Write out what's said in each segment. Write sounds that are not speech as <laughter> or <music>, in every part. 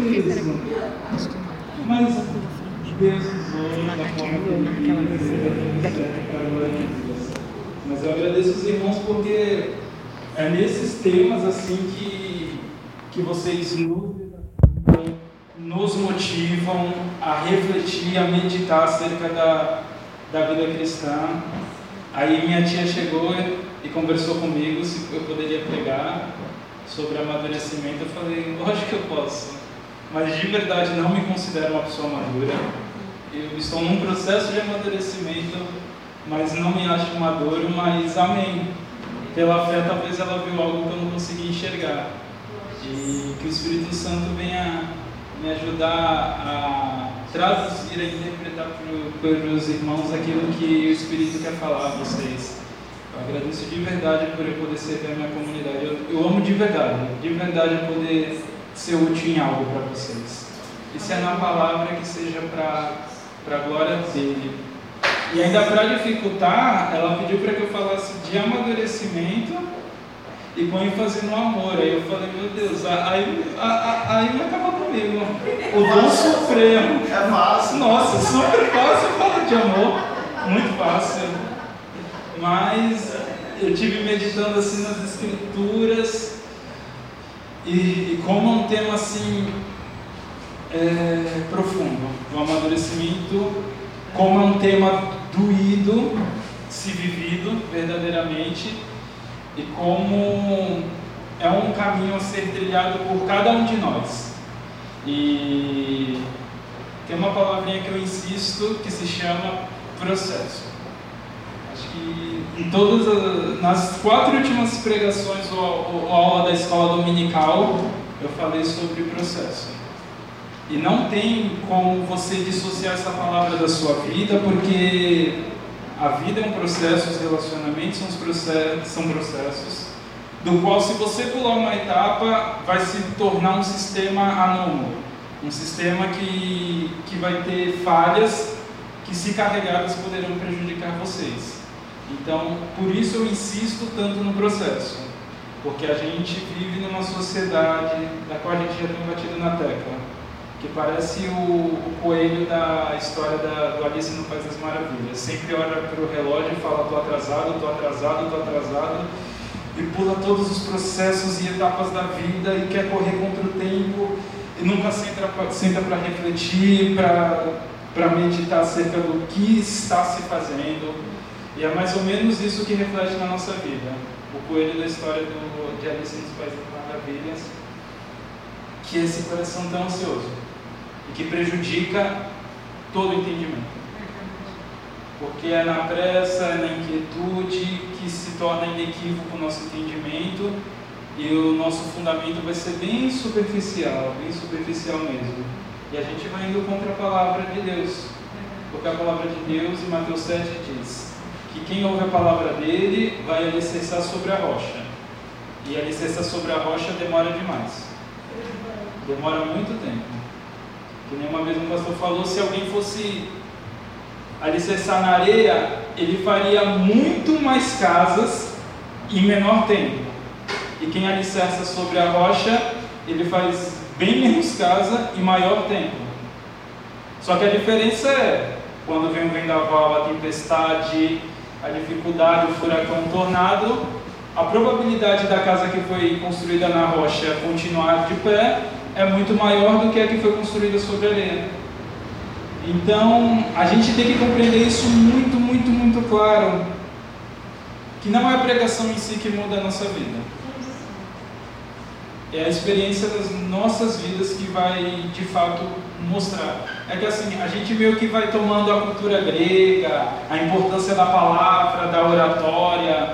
isso. Mas Deus usou da forma que. Mas eu agradeço os irmãos porque é nesses temas assim que, que vocês nos motivam a refletir, a meditar acerca da, da vida cristã. Aí minha tia chegou e conversou comigo se eu poderia pregar sobre amadurecimento. Eu falei, lógico que eu posso, mas de verdade não me considero uma pessoa madura. Eu estou num processo de amadurecimento, mas não me acho maduro, mas amém. Pela fé, talvez ela viu algo que eu não consegui enxergar. E que o Espírito Santo venha me ajudar a traduzir, a interpretar para os irmãos aquilo que o Espírito quer falar a vocês. Eu agradeço de verdade por eu poder servir a minha comunidade. Eu, eu amo de verdade, de verdade poder ser útil em algo para vocês. E se é na palavra, que seja para a glória dele. E ainda para dificultar, ela pediu para que eu falasse de amadurecimento e com ênfase no amor. Aí eu falei, meu Deus, aí, aí não acaba comigo. O dom supremo. É fácil. Nossa, super fácil falar de amor. Muito fácil. Mas eu tive meditando assim nas escrituras e, e como é um tema assim é, profundo, o amadurecimento, como é um tema doído, se vivido verdadeiramente e como é um caminho a ser trilhado por cada um de nós. E tem uma palavrinha que eu insisto que se chama processo. Que em todas as, nas quatro últimas pregações ou, ou aula da escola dominical eu falei sobre processo. E não tem como você dissociar essa palavra da sua vida, porque a vida é um processo, os relacionamentos são, processos, são processos, do qual, se você pular uma etapa, vai se tornar um sistema anômalo, um sistema que, que vai ter falhas que, se carregadas, poderão prejudicar vocês. Então, por isso eu insisto tanto no processo, porque a gente vive numa sociedade da qual a gente já tem batido na tecla que parece o, o coelho da história da, do Alice no País das Maravilhas. Sempre olha para o relógio e fala: estou atrasado, estou atrasado, estou atrasado, e pula todos os processos e etapas da vida e quer correr contra o tempo e nunca senta para refletir, para meditar acerca do que está se fazendo. E é mais ou menos isso que reflete na nossa vida. O coelho da história do, de Alice nos Países das Maravilhas, que é esse coração tão ansioso e que prejudica todo o entendimento. Porque é na pressa, é na inquietude que se torna inequívoco o nosso entendimento e o nosso fundamento vai ser bem superficial, bem superficial mesmo. E a gente vai indo contra a palavra de Deus. Porque a palavra de Deus, em Mateus 7, diz quem ouve a palavra dele vai alicerçar sobre a rocha. E alicerçar sobre a rocha demora demais. Demora muito tempo. Que nem uma vez um pastor falou, se alguém fosse alicerçar na areia, ele faria muito mais casas em menor tempo. E quem alicerça sobre a rocha, ele faz bem menos casa em maior tempo. Só que a diferença é, quando vem o vendaval, a tempestade, a dificuldade, o furacão, o tornado, a probabilidade da casa que foi construída na rocha continuar de pé é muito maior do que a que foi construída sobre areia. Então, a gente tem que compreender isso muito, muito, muito claro. Que não é a pregação em si que muda a nossa vida. É a experiência das nossas vidas que vai, de fato, mostrar. É que assim, a gente meio que vai tomando a cultura grega, a importância da palavra, da oratória.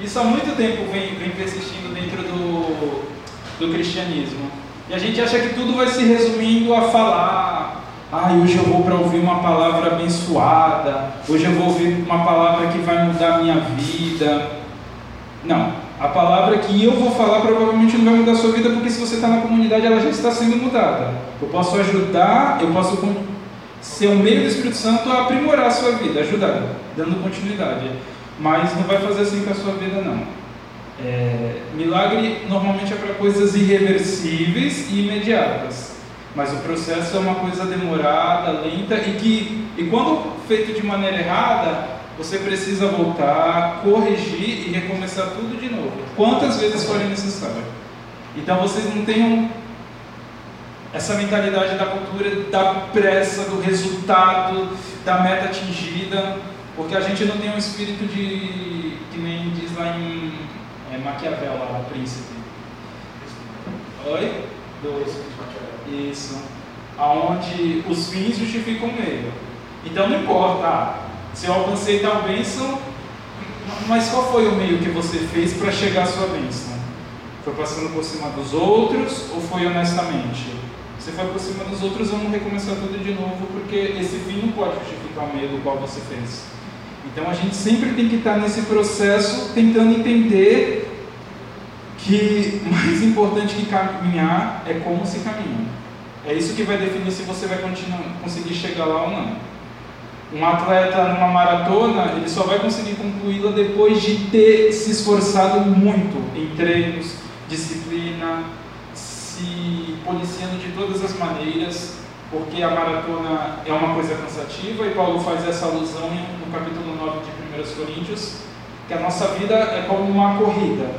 Isso há muito tempo vem, vem persistindo dentro do, do cristianismo. E a gente acha que tudo vai se resumindo a falar. Ah, hoje eu vou para ouvir uma palavra abençoada. Hoje eu vou ouvir uma palavra que vai mudar a minha vida. Não. A palavra que eu vou falar provavelmente não vai mudar a sua vida, porque se você está na comunidade, ela já está sendo mudada. Eu posso ajudar, eu posso ser um meio do Espírito Santo a aprimorar a sua vida, ajudar, dando continuidade. Mas não vai fazer assim com a sua vida, não. É, milagre normalmente é para coisas irreversíveis e imediatas. Mas o processo é uma coisa demorada, lenta e que, e quando feito de maneira errada, você precisa voltar, corrigir e recomeçar tudo de novo, quantas vezes forem necessário. Então vocês não tenham essa mentalidade da cultura da pressa, do resultado, da meta atingida, porque a gente não tem um espírito de, que nem diz lá em é, Maquiavel, lá, o príncipe. Oi? Isso. Aonde os fins justificam o meio. Então não importa, se eu alcancei tal bênção, mas qual foi o meio que você fez para chegar à sua bênção? Foi passando por cima dos outros ou foi honestamente? Você foi por cima dos outros, vamos recomeçar tudo de novo, porque esse fim não pode justificar o meio do qual você fez. Então a gente sempre tem que estar nesse processo tentando entender que mais importante que caminhar é como se caminha. É isso que vai definir se você vai continuar, conseguir chegar lá ou não. Um atleta numa maratona, ele só vai conseguir concluí-la depois de ter se esforçado muito em treinos, disciplina, se policiando de todas as maneiras, porque a maratona é uma coisa cansativa, e Paulo faz essa alusão no capítulo 9 de 1 Coríntios, que a nossa vida é como uma corrida,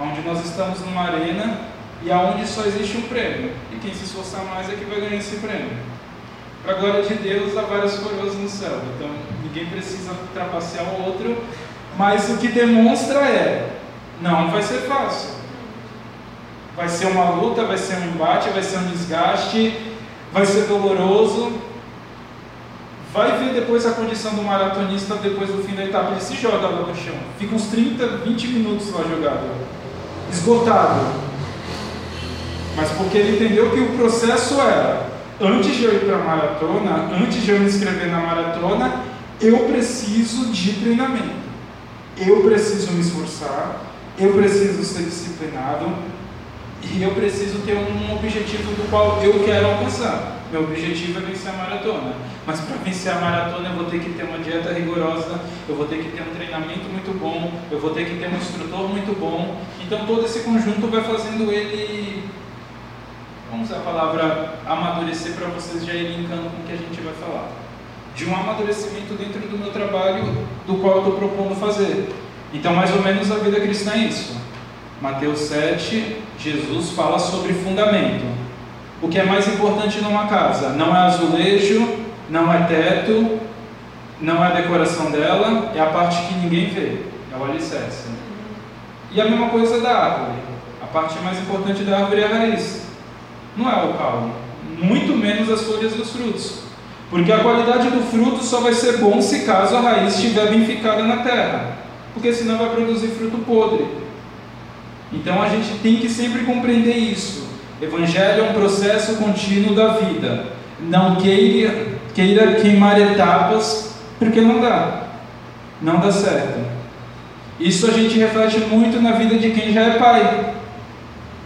onde nós estamos numa arena e aonde só existe um prêmio, e quem se esforçar mais é que vai ganhar esse prêmio. Para a glória de Deus, há várias coroas no céu. Então, ninguém precisa trapacear o outro. Mas o que demonstra é: não vai ser fácil. Vai ser uma luta, vai ser um embate, vai ser um desgaste, vai ser doloroso. Vai ver depois a condição do maratonista depois do fim da etapa. Ele se joga lá no chão. Fica uns 30, 20 minutos lá jogado. Esgotado. Mas porque ele entendeu que o processo era antes de eu ir para a maratona, antes de eu me inscrever na maratona, eu preciso de treinamento. Eu preciso me esforçar, eu preciso ser disciplinado e eu preciso ter um objetivo do qual eu quero alcançar. Meu objetivo é vencer a maratona. Mas para vencer a maratona eu vou ter que ter uma dieta rigorosa, eu vou ter que ter um treinamento muito bom, eu vou ter que ter um instrutor muito bom. Então todo esse conjunto vai fazendo ele vamos usar a palavra amadurecer para vocês já irem linkando com o que a gente vai falar. De um amadurecimento dentro do meu trabalho, do qual eu estou propondo fazer. Então, mais ou menos a vida cristã é isso. Mateus 7, Jesus fala sobre fundamento. O que é mais importante numa casa? Não é azulejo, não é teto, não é a decoração dela, é a parte que ninguém vê, é o alicerce. E a mesma coisa da árvore. A parte mais importante da árvore é a raiz não é o caule, muito menos as folhas dos frutos. Porque a qualidade do fruto só vai ser bom se caso a raiz estiver bem ficada na terra, porque senão vai produzir fruto podre. Então a gente tem que sempre compreender isso. Evangelho é um processo contínuo da vida. Não queira, queira queimar etapas, porque não dá. Não dá certo. Isso a gente reflete muito na vida de quem já é pai.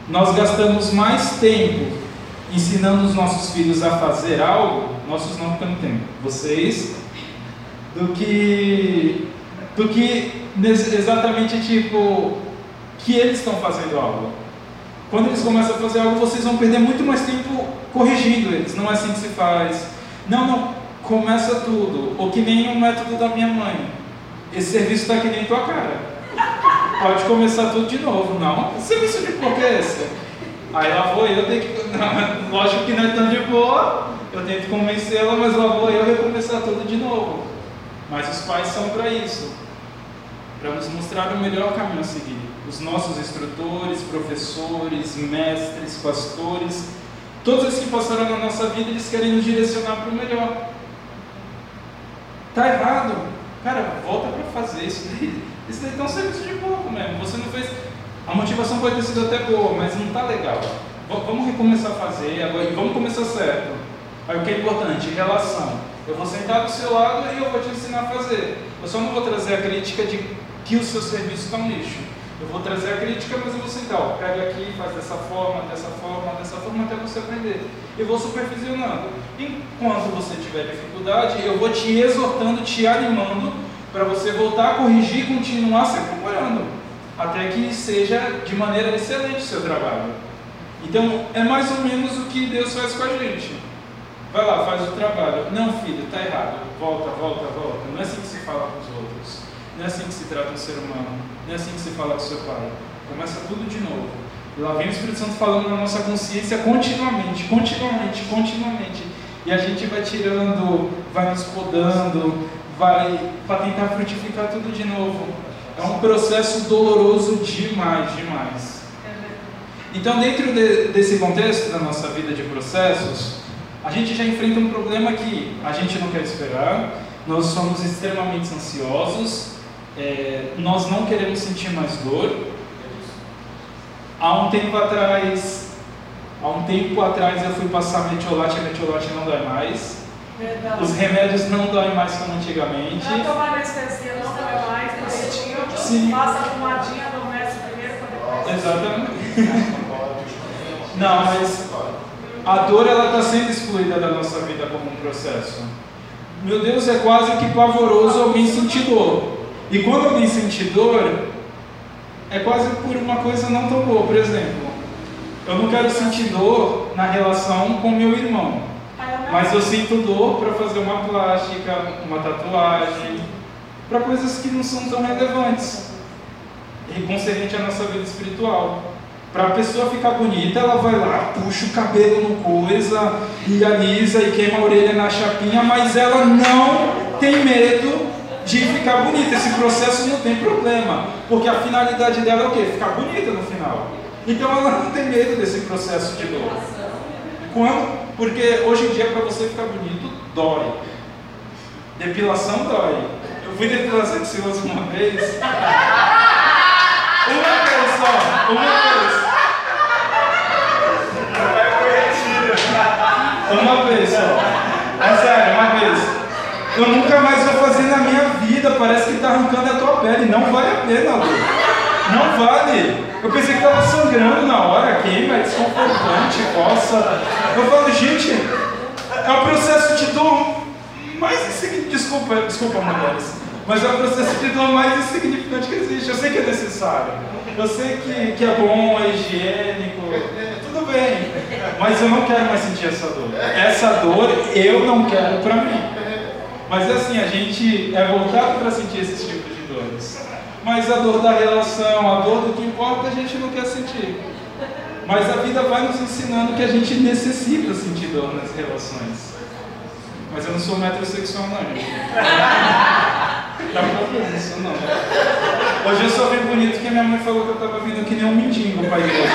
Nós gastamos mais tempo ensinando os nossos filhos a fazer algo, nossos não ficando tempo, vocês, do que, do que exatamente tipo que eles estão fazendo algo. Quando eles começam a fazer algo, vocês vão perder muito mais tempo corrigindo eles. Não é assim que se faz. Não, não, começa tudo. Ou que nem o método da minha mãe. Esse serviço está dentro da tua cara. Pode começar tudo de novo. Não, serviço de porco é esse? Aí lá vou eu, tenho que. Não, <laughs> lógico que não é tão de boa, eu tento convencê-la, mas lá vou eu recomeçar tudo de novo. Mas os pais são para isso para nos mostrar o melhor caminho a seguir. Os nossos instrutores, professores, mestres, pastores, todos esses que passaram na nossa vida, eles querem nos direcionar para o melhor. Está errado? Cara, volta para fazer isso daí. Isso daí está um serviço de pouco mesmo. Você não fez. A motivação pode ter sido até boa, mas não está legal. Vamos recomeçar a fazer agora e vamos começar certo. Aí o que é importante? Relação. Eu vou sentar do seu lado e eu vou te ensinar a fazer. Eu só não vou trazer a crítica de que o seu serviço está um lixo. Eu vou trazer a crítica, mas eu vou sentar, ó, pega aqui, faz dessa forma, dessa forma, dessa forma, até você aprender. Eu vou supervisionando. Enquanto você tiver dificuldade, eu vou te exortando, te animando para você voltar a corrigir e continuar se aprimorando até que seja de maneira excelente o seu trabalho. Então, é mais ou menos o que Deus faz com a gente. Vai lá, faz o trabalho. Não, filho, está errado. Volta, volta, volta. Não é assim que se fala com os outros. Não é assim que se trata um ser humano. Não é assim que se fala com seu pai. Começa tudo de novo. E lá vem o Espírito Santo falando na nossa consciência continuamente, continuamente, continuamente. E a gente vai tirando, vai nos podando, vai para tentar frutificar tudo de novo. É um processo doloroso demais, demais. Então, dentro de, desse contexto da nossa vida de processos, a gente já enfrenta um problema que a gente não quer esperar, nós somos extremamente ansiosos, é, nós não queremos sentir mais dor. Há um tempo atrás, há um tempo atrás eu fui passar metiolate, a metiolate não dói mais. Verdade. Os remédios não doem mais como antigamente. Já tomar anestesia não dói mais, direitinho. Sim. Passa a pomadinha, adormece primeiro para depois. Exatamente. não, mas a dor ela está sendo excluída da nossa vida como um processo. Meu Deus, é quase que pavoroso alguém sentir dor. E quando alguém sente dor, é quase por uma coisa não tão boa. Por exemplo, eu não quero sentir dor na relação com meu irmão. Mas eu sinto dor para fazer uma plástica, uma tatuagem, para coisas que não são tão relevantes, e concernente à nossa vida espiritual. Para a pessoa ficar bonita, ela vai lá, puxa o cabelo no coisa, e alisa e queima a orelha na chapinha, mas ela não tem medo de ficar bonita. Esse processo não tem problema, porque a finalidade dela é o quê? Ficar bonita no final. Então ela não tem medo desse processo de dor. Quando? Porque hoje em dia para você ficar bonito dói. Depilação dói. Eu fui depilar sexuoso uma vez. <laughs> Uma vez só, uma vez. Uma vez só. É sério, uma vez. Eu nunca mais vou fazer na minha vida. Parece que está arrancando a tua pele. Não vale a pena, Não vale. Eu pensei que estava sangrando na hora, queima, é desconfortante, coça. Eu falo, gente, é o processo de dor mais insignificante. Desculpa, desculpa, mulheres. Mas é o processo de dor mais insignificante que existe. Eu sei que é necessário. Eu sei que, que é bom, é higiênico, tudo bem. Mas eu não quero mais sentir essa dor. Essa dor eu não quero para mim. Mas assim, a gente é voltado para sentir de dores. Mas a dor da relação, a dor do que importa, a gente não quer sentir. Mas a vida vai nos ensinando que a gente necessita sentir dor nas relações. Mas eu não sou metrosexual, não, gente. Dá pra isso, não. Hoje eu só vi bonito que minha mãe falou que eu tava vindo que nem um mendigo pra igreja.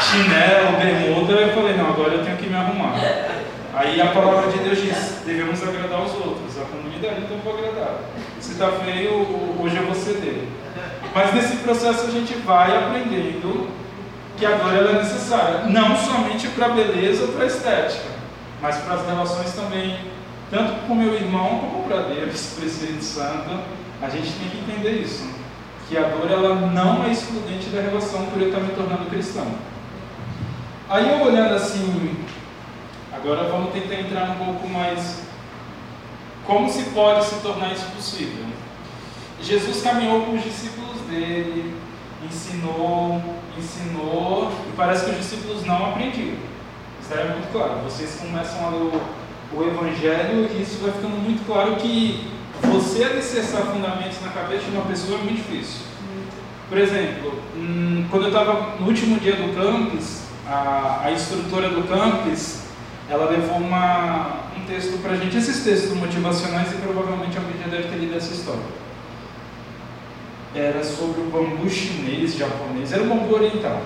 Chinelo, bermuda, eu falei, não, agora eu tenho que me arrumar. Aí a palavra de Deus diz, devemos agradar os outros, a comunidade então vou agradar. Se está feio, hoje eu vou ceder. Mas nesse processo a gente vai aprendendo que a dor é necessária, não somente para a beleza ou para a estética, mas para as relações também, tanto com meu irmão como para Deus, para o Espírito Santo, a gente tem que entender isso que a dor ela não é excludente da relação por eu estar me tornando cristão. Aí eu olhando assim, agora vamos tentar entrar um pouco mais. Como se pode se tornar isso possível? Jesus caminhou com os discípulos dele, ensinou, ensinou, e parece que os discípulos não aprendiam. Isso é muito claro. Vocês começam a ler o, o Evangelho e isso vai ficando muito claro que você alicerçar fundamentos na cabeça de uma pessoa é muito difícil. Por exemplo, hum, quando eu estava no último dia do campus, a, a instrutora do campus, ela levou uma, um texto para a gente, esses textos motivacionais, e provavelmente alguém já deve ter lido essa história. Era sobre o bambu chinês, japonês, era o bambu oriental.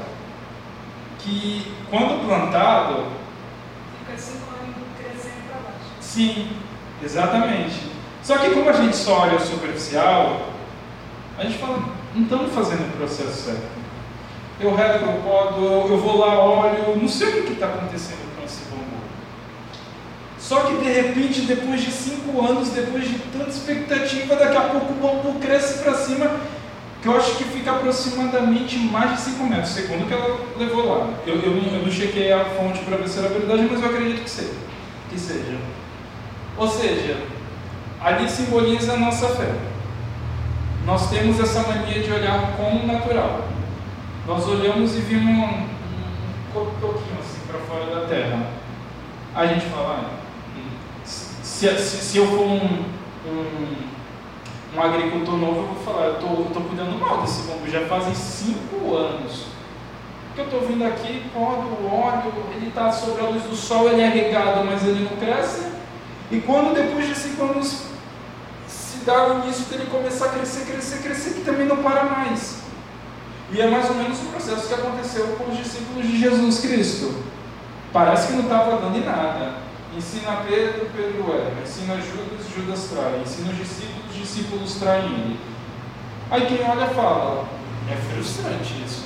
Que, quando plantado. Fica cinco anos crescendo para baixo. Sim, exatamente. Só que como a gente só olha o superficial, a gente fala, não estamos fazendo o processo certo. Eu rego, eu podo, eu vou lá, olho, não sei o que está acontecendo. Só que de repente, depois de cinco anos, depois de tanta expectativa, daqui a pouco o bambu cresce para cima, que eu acho que fica aproximadamente mais de 5 metros, segundo que ela levou lá. Eu, eu, não, eu não chequei a fonte para ver se era verdade, mas eu acredito que seja. Que seja. Ou seja, ali simboliza a nossa fé. Nós temos essa mania de olhar como natural. Nós olhamos e vimos um pouquinho assim para fora da terra, a gente fala, ah, se, se, se eu for um, um, um, agricultor novo, eu vou falar, eu estou cuidando mal desse bambu, já fazem cinco anos que eu estou vindo aqui, podo o óleo, ele está sobre a luz do sol, ele é regado, mas ele não cresce. E quando depois de cinco anos se dá o início dele começar a crescer, crescer, crescer, que também não para mais. E é mais ou menos o processo que aconteceu com os discípulos de Jesus Cristo. Parece que não estava dando em nada. Ensina Pedro, Pedro erra. Ensina Judas, Judas trai. Ensina os discípulos, discípulos traem ele. Aí quem olha fala, é frustrante isso.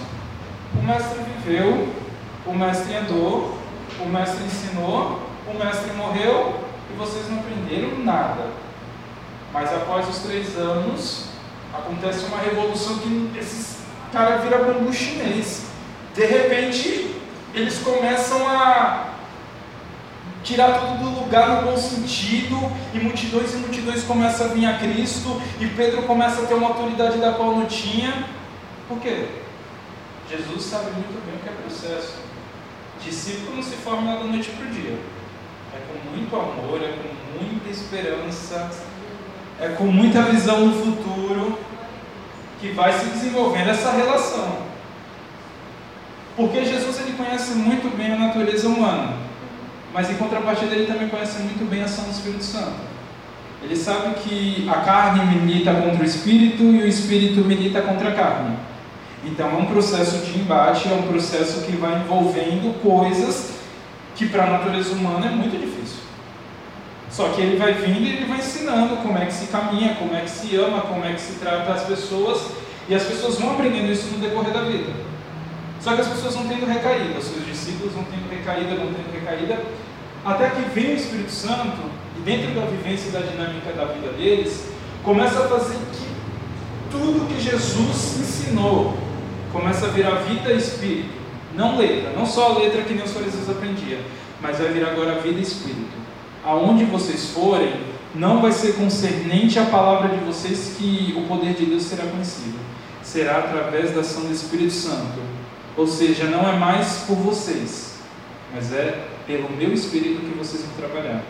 O mestre viveu, o mestre andou, o mestre ensinou, o mestre morreu e vocês não aprenderam nada. Mas após os três anos, acontece uma revolução que esses caras viram bambu chinês. De repente, eles começam a tirar tudo do lugar no bom sentido, e multidões e multidões começam a vir a Cristo, e Pedro começa a ter uma autoridade da qual não tinha. Por quê? Jesus sabe muito bem o que é processo. Discípulo não se forma da noite para o dia. É com muito amor, é com muita esperança, é com muita visão no futuro que vai se desenvolvendo essa relação. Porque Jesus ele conhece muito bem a natureza humana, mas em contrapartida ele também conhece muito bem a ação do Espírito Santo. Ele sabe que a carne milita contra o espírito e o espírito milita contra a carne. Então é um processo de embate, é um processo que vai envolvendo coisas que para a natureza humana é muito difícil. Só que ele vai vindo e ele vai ensinando como é que se caminha, como é que se ama, como é que se trata as pessoas, e as pessoas vão aprendendo isso no decorrer da vida. Só que as pessoas vão tendo recaída, os seus discípulos vão tendo recaída, vão tendo recaída, até que vem o Espírito Santo, e dentro da vivência e da dinâmica da vida deles, começa a fazer que tudo que Jesus ensinou começa a virar vida e espírito. Não letra, não só a letra que nem os fariseus aprendiam, mas vai vir agora vida e espírito aonde vocês forem, não vai ser concernente à palavra de vocês que o poder de Deus será conhecido. Será através da ação do Espírito Santo. Ou seja, não é mais por vocês, mas é pelo meu Espírito que vocês vão trabalhar.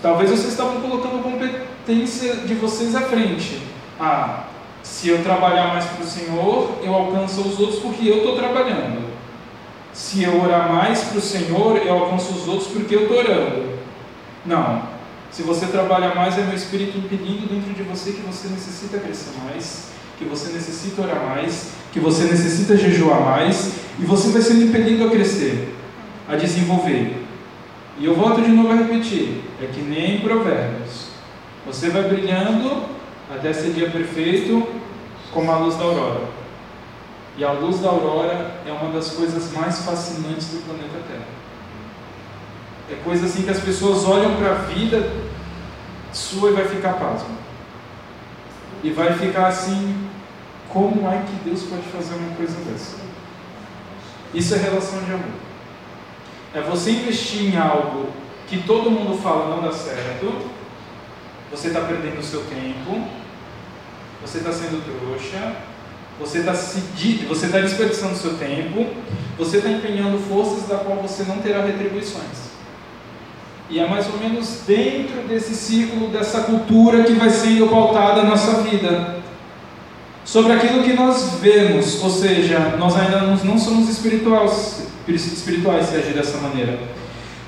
Talvez vocês estavam colocando competência de vocês à frente. Ah, se eu trabalhar mais para o Senhor, eu alcanço os outros porque eu estou trabalhando. Se eu orar mais para o Senhor, eu alcanço os outros porque eu estou orando. Não. Se você trabalha mais, é meu espírito impedindo dentro de você que você necessita crescer mais, que você necessita orar mais, que você necessita jejuar mais, e você vai sendo impedido a crescer, a desenvolver. E eu volto de novo a repetir: é que nem provérbios. Você vai brilhando até ser dia perfeito, como a luz da aurora. E a luz da aurora é uma das coisas mais fascinantes do planeta Terra. É coisa assim que as pessoas olham para a vida sua e vai ficar pasmo. E vai ficar assim, como é que Deus pode fazer uma coisa dessa? Isso é relação de amor. É você investir em algo que todo mundo fala não dá certo, você está perdendo o seu tempo, você está sendo trouxa, você está você tá desperdiçando o seu tempo, você está empenhando forças da qual você não terá retribuições. E é mais ou menos dentro desse ciclo, dessa cultura que vai sendo pautada a nossa vida. Sobre aquilo que nós vemos, ou seja, nós ainda não somos espirituais, espirituais se agir dessa maneira.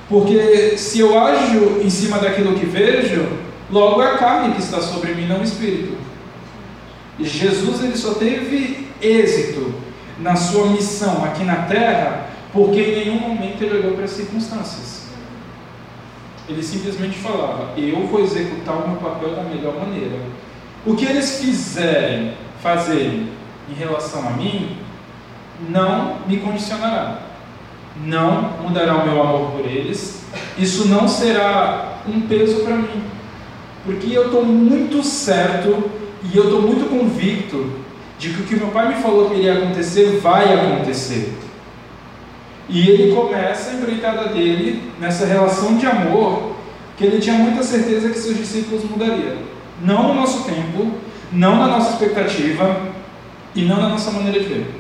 Porque se eu ajo em cima daquilo que vejo, logo é a carne que está sobre mim, não o espírito. Jesus ele só teve êxito na sua missão aqui na terra, porque em nenhum momento ele olhou para as circunstâncias. Ele simplesmente falava: Eu vou executar o meu papel da melhor maneira. O que eles fizerem, fazerem em relação a mim, não me condicionará. Não mudará o meu amor por eles. Isso não será um peso para mim. Porque eu estou muito certo e eu estou muito convicto de que o que meu pai me falou que iria acontecer vai acontecer. E ele começa a empreitada dele nessa relação de amor, que ele tinha muita certeza que seus discípulos mudariam. Não no nosso tempo, não na nossa expectativa e não na nossa maneira de ver.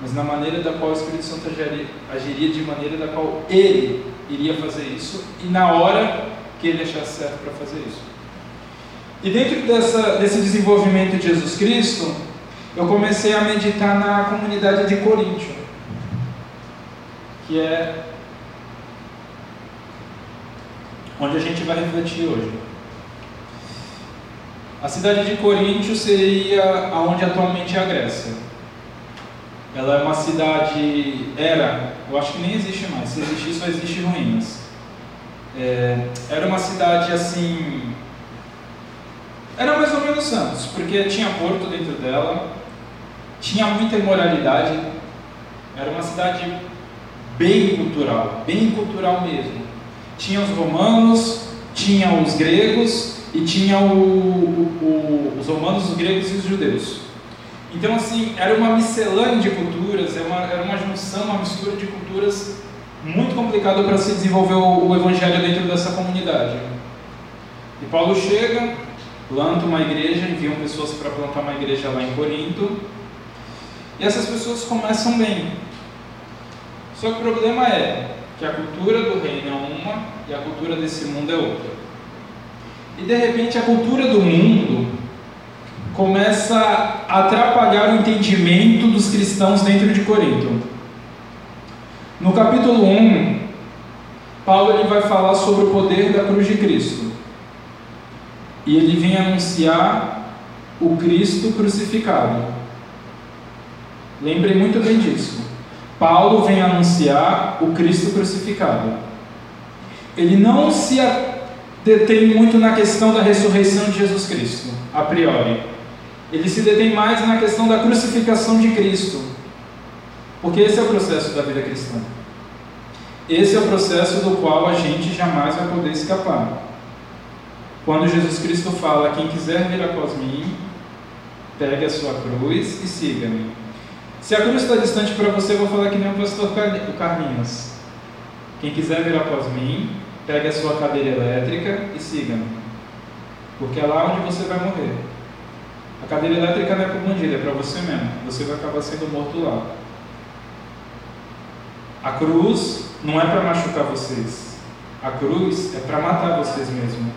mas na maneira da qual o Espírito Santo agiria, agiria de maneira da qual ele iria fazer isso e na hora que ele achasse certo para fazer isso. E dentro dessa, desse desenvolvimento de Jesus Cristo, eu comecei a meditar na comunidade de Coríntio, que é onde a gente vai refletir hoje. A cidade de Coríntio seria aonde atualmente é a Grécia. Ela é uma cidade, era, eu acho que nem existe mais, se existir só existe ruínas. É, era uma cidade assim, era mais ou menos Santos, porque tinha porto dentro dela, tinha muita imoralidade, era uma cidade bem cultural, bem cultural mesmo. Tinha os romanos, tinha os gregos e tinha o, o, os romanos, os gregos e os judeus. Então, assim, era uma miscelânea de culturas, era uma, era uma junção, uma mistura de culturas muito complicada para se desenvolver o, o evangelho dentro dessa comunidade. E Paulo chega, planta uma igreja, enviam pessoas para plantar uma igreja lá em Corinto, e essas pessoas começam bem. Só que o problema é que a cultura do reino é uma e a cultura desse mundo é outra. E de repente a cultura do mundo começa a atrapalhar o entendimento dos cristãos dentro de Corinto. No capítulo 1, Paulo ele vai falar sobre o poder da cruz de Cristo. E ele vem anunciar o Cristo crucificado. Lembrem muito bem disso. Paulo vem anunciar o Cristo crucificado. Ele não se detém muito na questão da ressurreição de Jesus Cristo, a priori. Ele se detém mais na questão da crucificação de Cristo. Porque esse é o processo da vida cristã. Esse é o processo do qual a gente jamais vai poder escapar. Quando Jesus Cristo fala: Quem quiser vir após mim, pegue a sua cruz e siga-me. Se a cruz está distante para você, eu vou falar que nem o pastor Carlinhos. Quem quiser vir após mim, pegue a sua cadeira elétrica e siga-me. Porque é lá onde você vai morrer. A cadeira elétrica não é para o bandido, é para você mesmo. Você vai acabar sendo morto lá. A cruz não é para machucar vocês. A cruz é para matar vocês mesmo.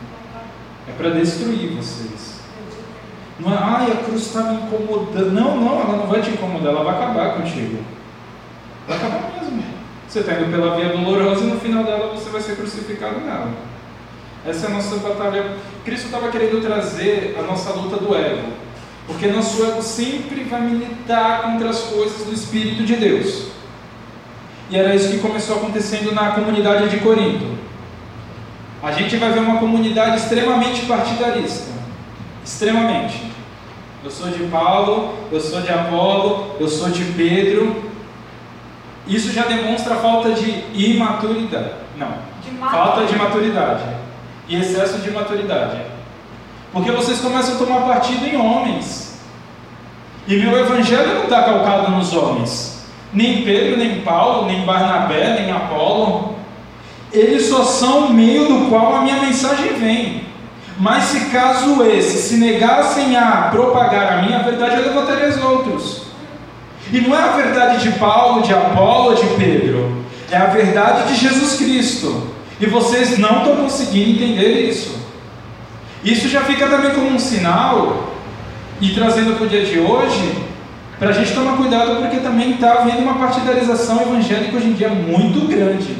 É para destruir vocês. Não é, ai, a cruz está me incomodando. Não, não, ela não vai te incomodar, ela vai acabar contigo. Vai acabar mesmo. Você está indo pela via dolorosa e no final dela você vai ser crucificado nela. Essa é a nossa batalha. Cristo estava querendo trazer a nossa luta do ego. Porque nosso ego sempre vai militar contra as coisas do Espírito de Deus. E era isso que começou acontecendo na comunidade de Corinto. A gente vai ver uma comunidade extremamente partidarista. Extremamente. Eu sou de Paulo, eu sou de Apolo, eu sou de Pedro. Isso já demonstra falta de imaturidade. Não. De falta de maturidade. E excesso de maturidade. Porque vocês começam a tomar partido em homens. E meu evangelho não está calcado nos homens. Nem Pedro, nem Paulo, nem Barnabé, nem Apolo. Eles só são o meio do qual a minha mensagem vem. Mas se caso esses se negassem a propagar a minha verdade, eu levantaria os outros. E não é a verdade de Paulo, de Apolo, de Pedro. É a verdade de Jesus Cristo. E vocês não estão conseguindo entender isso. Isso já fica também como um sinal, e trazendo para o dia de hoje, para a gente tomar cuidado, porque também está havendo uma partidarização evangélica hoje em dia muito grande,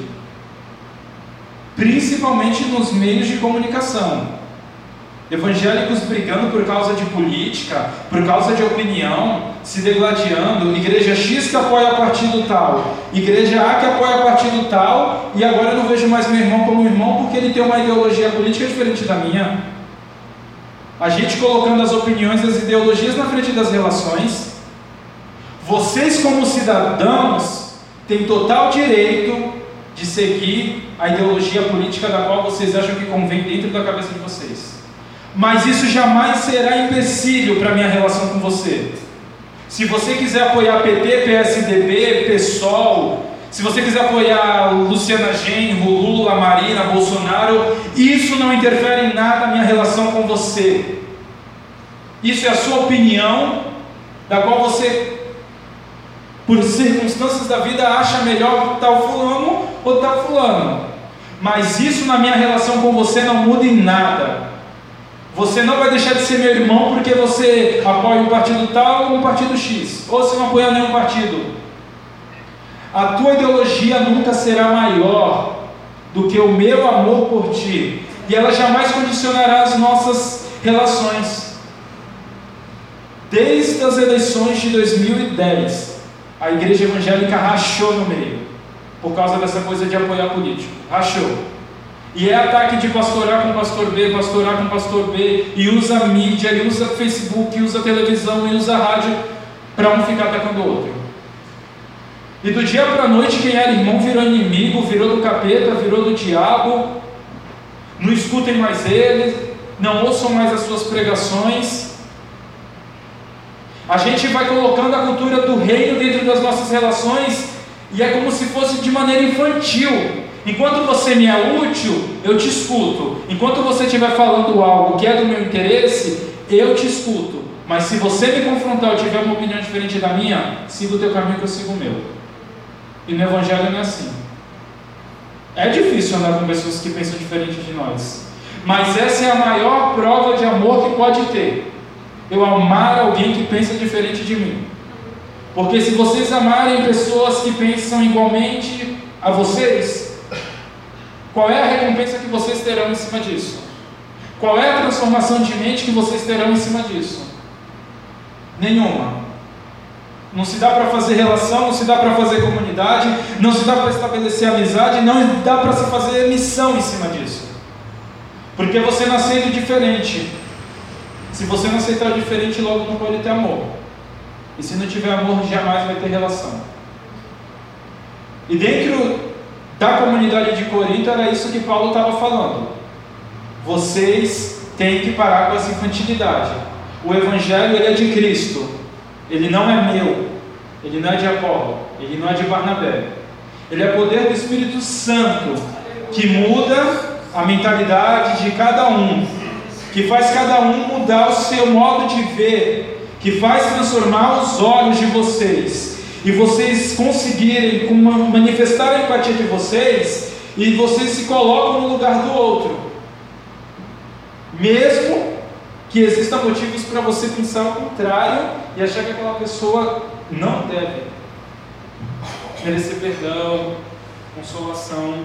principalmente nos meios de comunicação. Evangélicos brigando por causa de política, por causa de opinião, se degladiando. Igreja X que apoia partido tal, igreja A que apoia partido tal, e agora eu não vejo mais meu irmão como irmão porque ele tem uma ideologia política diferente da minha. A gente colocando as opiniões e as ideologias na frente das relações. Vocês, como cidadãos, têm total direito de seguir a ideologia política da qual vocês acham que convém dentro da cabeça de vocês mas isso jamais será empecilho para a minha relação com você. Se você quiser apoiar PT, PSDB, PSOL, se você quiser apoiar Luciana Genro, Lula, Marina, Bolsonaro, isso não interfere em nada na minha relação com você. Isso é a sua opinião, da qual você por circunstâncias da vida, acha melhor tal fulano ou tal fulano. Mas isso na minha relação com você não muda em nada. Você não vai deixar de ser meu irmão porque você apoia um partido tal ou um partido X, ou se não apoia nenhum partido. A tua ideologia nunca será maior do que o meu amor por ti, e ela jamais condicionará as nossas relações. Desde as eleições de 2010, a igreja evangélica rachou no meio, por causa dessa coisa de apoiar político. Rachou. E é ataque de pastor A com pastor B, pastor A com pastor B, e usa mídia, e usa Facebook, e usa televisão, e usa rádio, para um ficar atacando o outro. E do dia para a noite, quem era irmão virou inimigo, virou do capeta, virou do diabo. Não escutem mais ele, não ouçam mais as suas pregações. A gente vai colocando a cultura do reino dentro das nossas relações e é como se fosse de maneira infantil. Enquanto você me é útil, eu te escuto. Enquanto você estiver falando algo que é do meu interesse, eu te escuto. Mas se você me confrontar ou tiver uma opinião diferente da minha, siga o teu caminho que eu sigo o meu. E no Evangelho não é assim. É difícil andar com pessoas que pensam diferente de nós. Mas essa é a maior prova de amor que pode ter. Eu amar alguém que pensa diferente de mim. Porque se vocês amarem pessoas que pensam igualmente a vocês, qual é a recompensa que vocês terão em cima disso? Qual é a transformação de mente que vocês terão em cima disso? Nenhuma. Não se dá para fazer relação, não se dá para fazer comunidade, não se dá para estabelecer amizade, não dá para se fazer missão em cima disso. Porque você nascendo diferente. Se você não aceitar diferente, logo não pode ter amor. E se não tiver amor, jamais vai ter relação. E dentro da comunidade de Corinto era isso que Paulo estava falando. Vocês têm que parar com essa infantilidade. O evangelho ele é de Cristo. Ele não é meu, ele não é de Apolo, ele não é de Barnabé. Ele é poder do Espírito Santo que muda a mentalidade de cada um, que faz cada um mudar o seu modo de ver, que faz transformar os olhos de vocês e vocês conseguirem manifestar a empatia de vocês e vocês se colocam no lugar do outro, mesmo que existam motivos para você pensar o contrário e achar que aquela pessoa não deve merecer perdão, consolação,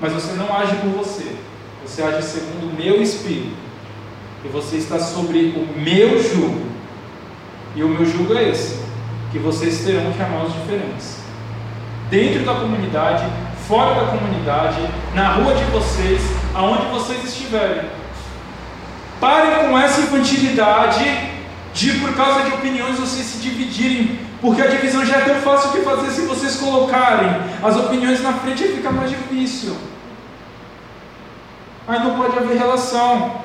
mas você não age por você, você age segundo o meu espírito, e você está sobre o meu jugo, e o meu jugo é esse: que vocês terão que amar os diferentes, dentro da comunidade, fora da comunidade, na rua de vocês, aonde vocês estiverem. Parem com essa infantilidade de, por causa de opiniões, vocês se dividirem, porque a divisão já é tão fácil de fazer se vocês colocarem as opiniões na frente, fica mais difícil. Aí não pode haver relação.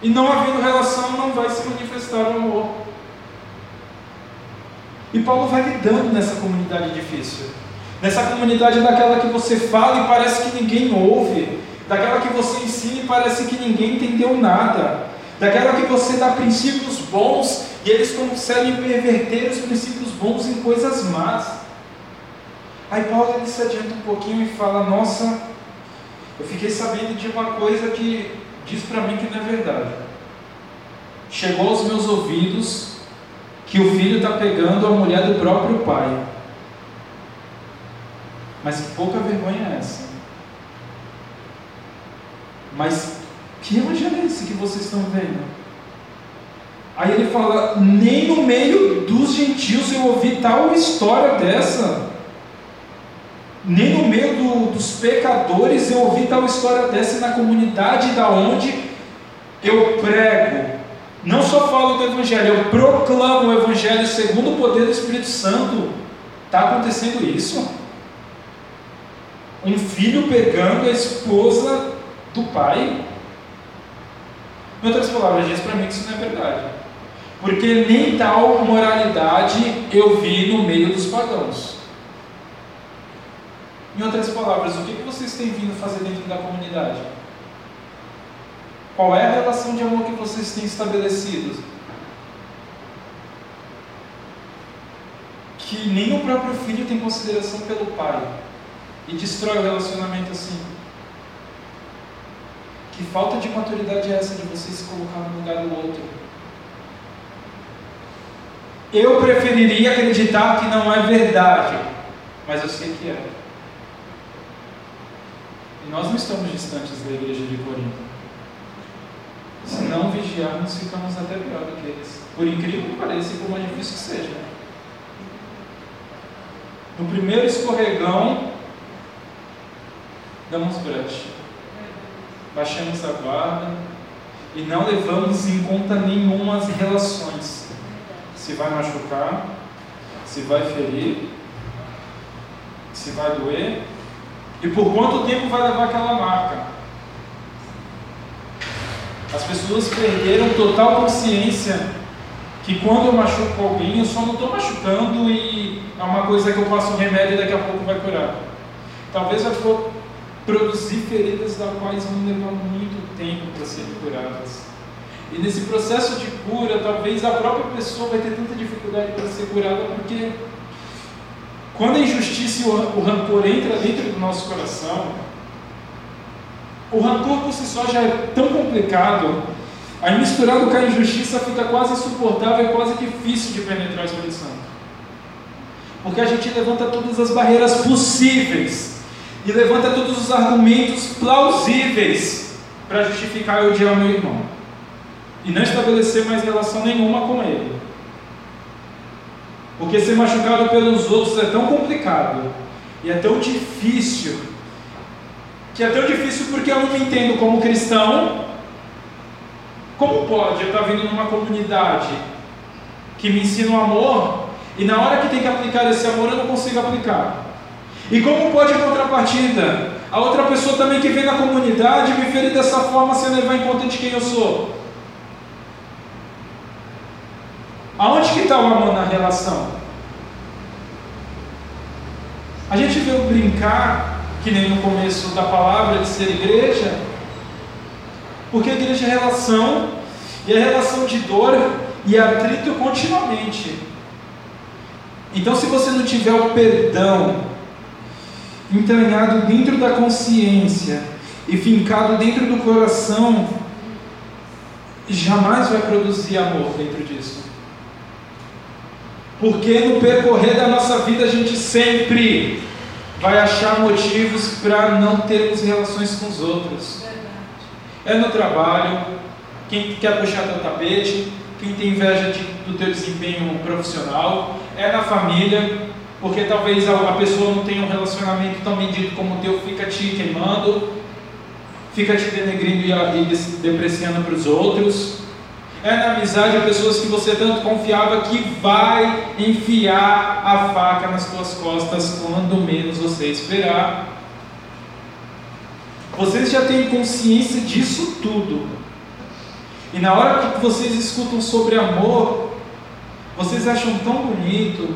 E não havendo relação, não vai se manifestar o amor. E Paulo vai lidando nessa comunidade difícil. Nessa comunidade daquela que você fala e parece que ninguém ouve daquela que você ensina e parece que ninguém entendeu nada, daquela que você dá princípios bons e eles conseguem perverter os princípios bons em coisas más. Aí Paulo ele se adianta um pouquinho e fala: Nossa, eu fiquei sabendo de uma coisa que diz para mim que não é verdade. Chegou aos meus ouvidos que o filho está pegando a mulher do próprio pai. Mas que pouca vergonha é essa? Mas que evangelho é esse que vocês estão vendo? Aí ele fala: nem no meio dos gentios eu ouvi tal história dessa. Nem no meio do, dos pecadores eu ouvi tal história dessa na comunidade da onde eu prego. Não só falo do Evangelho, eu proclamo o Evangelho segundo o poder do Espírito Santo. Está acontecendo isso? Um filho pegando a esposa do pai. Em outras palavras, diz para mim que isso não é verdade. Porque nem tal moralidade eu vi no meio dos pagãos. Em outras palavras, o que vocês têm vindo fazer dentro da comunidade? Qual é a relação de amor que vocês têm estabelecido? que nem o próprio filho tem consideração pelo pai e destrói o relacionamento assim. Que falta de maturidade é essa de você se colocar no lugar do outro? Eu preferiria acreditar que não é verdade, mas eu sei que é. E nós não estamos distantes da igreja de Corinto. Se não vigiarmos, ficamos até pior do que eles. Por incrível que pareça, e por mais difícil que seja. No primeiro escorregão, damos brecha. Baixamos a guarda e não levamos em conta nenhuma as relações. Se vai machucar, se vai ferir, se vai doer e por quanto tempo vai levar aquela marca. As pessoas perderam total consciência que quando eu machuco alguém, eu só não estou machucando e é uma coisa que eu passo um remédio e daqui a pouco vai curar. Talvez eu for produzir feridas das quais vão levar muito tempo para serem curadas. E nesse processo de cura, talvez a própria pessoa vai ter tanta dificuldade para ser curada, porque quando a injustiça e o rancor entra dentro do nosso coração, o rancor por si só já é tão complicado, aí misturado com a injustiça fica quase insuportável e quase difícil de penetrar o Espírito Santo. Porque a gente levanta todas as barreiras possíveis e levanta todos os argumentos plausíveis para justificar eu odiar o meu irmão e não estabelecer mais relação nenhuma com ele. Porque ser machucado pelos outros é tão complicado e é tão difícil que é tão difícil porque eu não me entendo como cristão. Como pode eu estar vindo numa comunidade que me ensina o amor e na hora que tem que aplicar esse amor eu não consigo aplicar? E como pode a contrapartida? A outra pessoa também que vem na comunidade me ferir dessa forma sem levar em conta de quem eu sou. Aonde que está o amor na relação? A gente veio brincar que nem no começo da palavra de ser igreja, porque a igreja é relação, e é relação de dor e atrito continuamente. Então, se você não tiver o perdão entranhado dentro da consciência e fincado dentro do coração, jamais vai produzir amor dentro disso. Porque no percorrer da nossa vida a gente sempre vai achar motivos para não termos relações com os outros. É no trabalho, quem quer puxar teu tapete, quem tem inveja de, do teu desempenho profissional, é na família, porque talvez a, pessoa não tenha um relacionamento tão medido como o teu, fica te queimando, fica te denegrindo e, e depreciando para os outros. É na amizade a pessoas que você tanto confiava que vai enfiar a faca nas suas costas quando menos você esperar. Vocês já têm consciência disso tudo. E na hora que vocês escutam sobre amor, vocês acham tão bonito,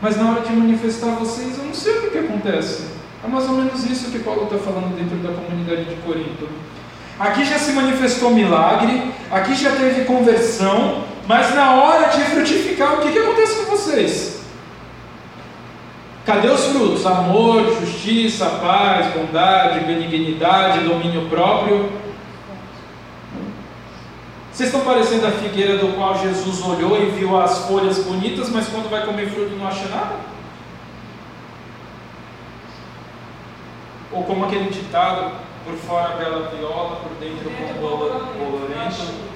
mas na hora de manifestar vocês, eu não sei o que acontece. É mais ou menos isso que Paulo está falando dentro da comunidade de Corinto. Aqui já se manifestou milagre, aqui já teve conversão, mas na hora de frutificar, o que, que acontece com vocês? Cadê os frutos? Amor, justiça, paz, bondade, benignidade, domínio próprio. Vocês estão parecendo a figueira do qual Jesus olhou e viu as folhas bonitas, mas quando vai comer fruto não acha nada? Ou como aquele ditado, por fora bela viola, por dentro bolorento.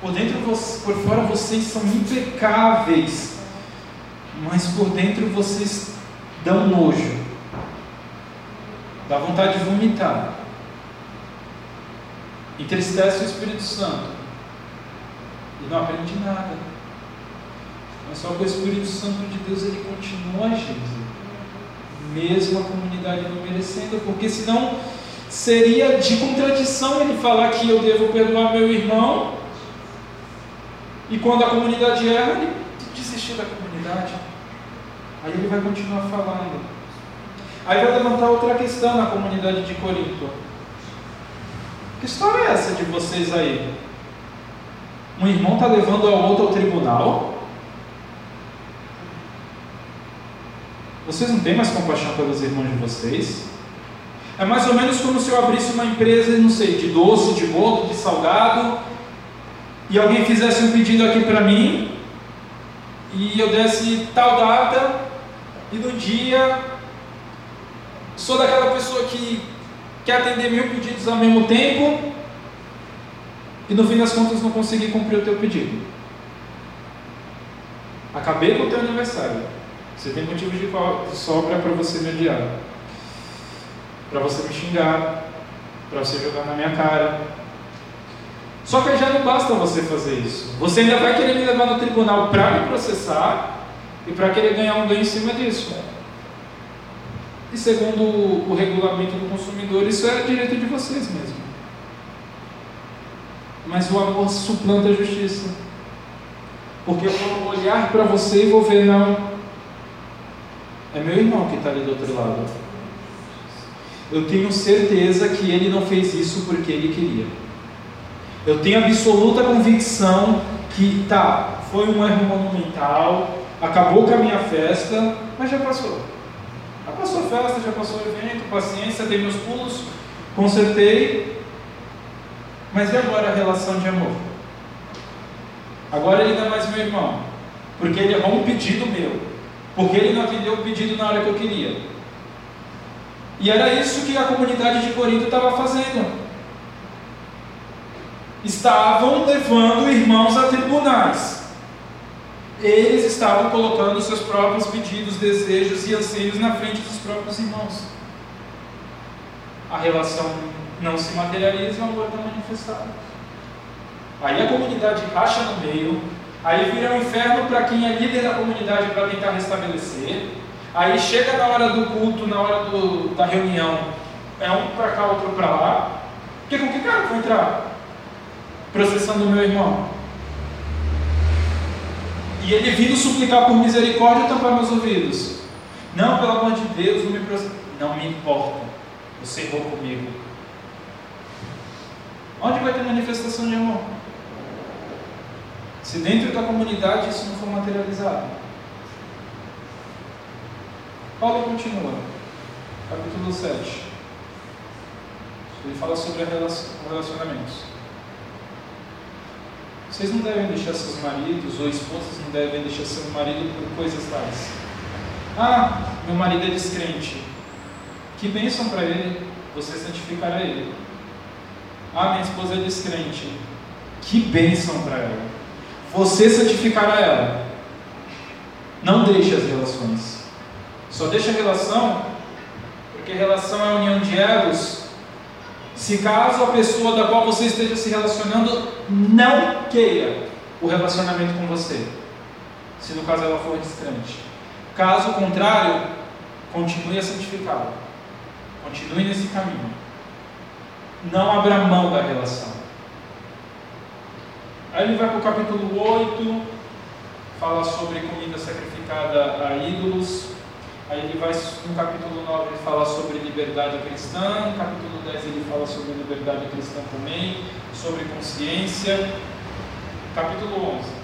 Por dentro, por fora vocês são impecáveis, mas por dentro vocês dão nojo, dá vontade de vomitar, entristece o Espírito Santo e não aprende nada. Mas só que o Espírito Santo de Deus ele continua agindo mesmo a comunidade não merecendo, porque senão seria de contradição ele falar que eu devo perdoar meu irmão e quando a comunidade erra, ele desistir da comunidade. Aí ele vai continuar falando. Aí vai levantar outra questão na comunidade de Corinto. Que história é essa de vocês aí? Um irmão está levando ao outro ao tribunal Vocês não têm mais compaixão pelos irmãos de vocês? É mais ou menos como se eu abrisse uma empresa, não sei, de doce, de bolo, de salgado, e alguém fizesse um pedido aqui para mim, e eu desse tal data, e no dia sou daquela pessoa que quer atender mil pedidos ao mesmo tempo, e no fim das contas não consegui cumprir o teu pedido. Acabei com o teu aniversário. Você tem motivo de sobra para você me odiar, para você me xingar, para você jogar na minha cara. Só que já não basta você fazer isso. Você ainda vai querer me levar no tribunal para me processar e para querer ganhar um ganho em cima disso. E segundo o regulamento do consumidor, isso é direito de vocês mesmo. Mas o amor suplanta a justiça. Porque eu vou olhar para você e vou ver, não. É meu irmão que está ali do outro lado. Eu tenho certeza que ele não fez isso porque ele queria. Eu tenho absoluta convicção que, tá, foi um erro monumental, acabou com a minha festa, mas já passou. Já passou a festa, já passou o evento, paciência, dei meus pulos, consertei. Mas e agora a relação de amor? Agora ele não é mais meu irmão, porque ele errou um pedido meu, porque ele não atendeu o pedido na hora que eu queria. E era isso que a comunidade de Corinto estava fazendo. Estavam levando irmãos a tribunais. Eles estavam colocando seus próprios pedidos, desejos e anseios na frente dos próprios irmãos. A relação não se materializa, o amor está manifestado. Aí a comunidade racha no meio, aí vira um inferno para quem é líder da comunidade para tentar restabelecer. Aí chega na hora do culto, na hora do, da reunião, é um para cá, outro para lá. Porque com que cara que vai entrar? Processando o meu irmão. E ele vindo suplicar por misericórdia tampar meus ouvidos. Não, pelo amor de Deus, não me processa. Não me importa. Você errou comigo. Onde vai ter manifestação de amor? Se dentro da comunidade isso não for materializado. Paulo continua, capítulo 7. Ele fala sobre relacionamentos. Vocês não devem deixar seus maridos ou esposas não devem deixar seu marido por coisas tais. Ah, meu marido é descrente. Que bênção para ele, você santificará ele. Ah, minha esposa é descrente. Que bênção para ela você santificará ela. Não deixe as relações. Só deixe a relação, porque relação é a união de elos. Se caso a pessoa da qual você esteja se relacionando não queira o relacionamento com você, se no caso ela for distante. Caso contrário, continue a santificá-la. Continue nesse caminho. Não abra mão da relação. Aí ele vai para o capítulo 8, fala sobre comida sacrificada a ídolos. Aí ele vai no capítulo 9 ele fala sobre liberdade cristã, no capítulo 10 ele fala sobre liberdade cristã também, sobre consciência. Capítulo 11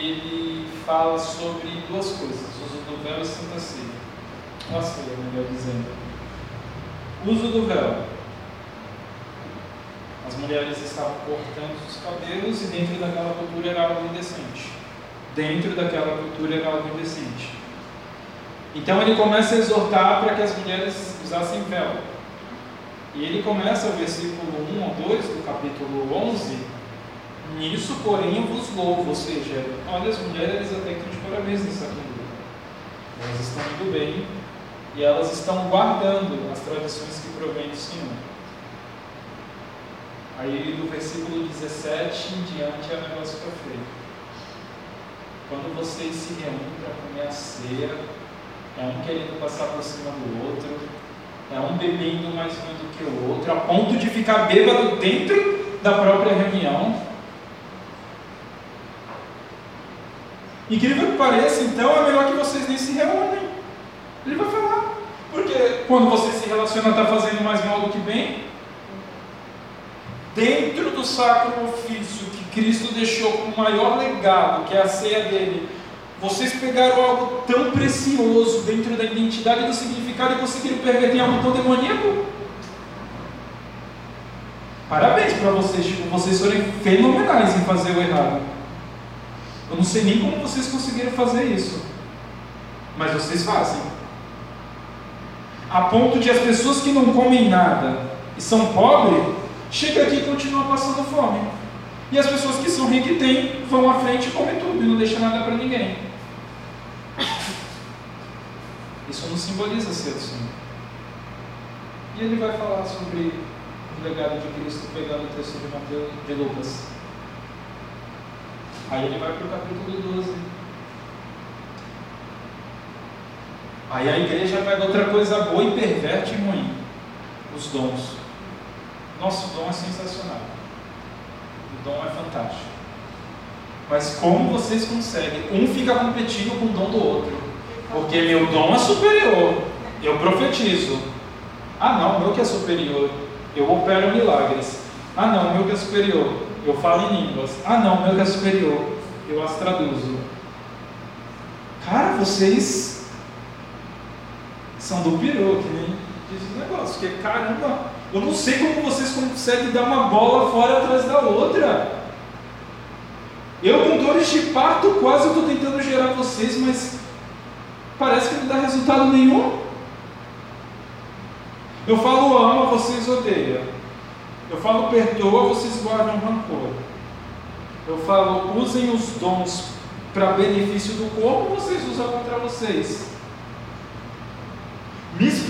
ele fala sobre duas coisas, uso do véu e Santa Ceia. Nossa, melhor dizendo. Uso do véu. As mulheres estavam cortando os cabelos e dentro daquela cultura era algo indecente. Dentro daquela cultura era algo indecente. Então ele começa a exortar para que as mulheres usassem véu. E ele começa o versículo 1 ou 2 do capítulo 11. Nisso, porém, eu vos louvo. Ou seja, olha, as mulheres até que de parabéns nessa cultura. Elas estão indo bem e elas estão guardando as tradições que provém do Senhor. Aí do versículo 17 em diante é o negócio para feio. Quando vocês se reúnem para comer a ceia, é um querendo passar por cima do outro, é um bebendo mais um do que o outro, a ponto de ficar bêbado dentro da própria reunião. Incrível que pareça, então é melhor que vocês nem se reúnem. Ele vai falar. Porque quando você se relaciona, está fazendo mais mal do que bem dentro do sacro ofício que Cristo deixou como maior legado, que é a ceia dele, Vocês pegaram algo tão precioso dentro da identidade e do significado e conseguiram perverter em algo tão demoníaco? Parabéns para vocês, tipo, vocês foram fenomenais em fazer o errado. Eu não sei nem como vocês conseguiram fazer isso, mas vocês fazem. A ponto de as pessoas que não comem nada e são pobres, chegam aqui e continuam passando fome. E as pessoas que são ricas e têm, vão à frente e comem tudo e não deixam nada para ninguém. Isso não simboliza ser assim. E ele vai falar sobre o legado de Cristo pegando o texto de Mateus de Lucas. Aí ele vai para o capítulo 12. Aí a igreja pega outra coisa boa e perverte e ruim. Os dons. Nosso dom é sensacional. O dom é fantástico. Mas como vocês conseguem? Um fica competindo com o dom do outro. Porque meu dom é superior. Eu profetizo. Ah não, meu que é superior. Eu opero milagres. Ah não, meu que é superior. Eu falo em línguas. Ah não, meu que é superior. Eu as traduzo. Cara, vocês são do peru, que nem diz o negócio. Que caramba, eu não sei como vocês conseguem dar uma bola fora atrás da outra. Eu com dores de parto quase estou tentando gerar vocês, mas parece que não dá resultado nenhum. Eu falo ama, vocês odeiam. Eu falo perdoa, vocês guardam rancor. Eu falo usem os dons para benefício do corpo, vocês usam contra vocês.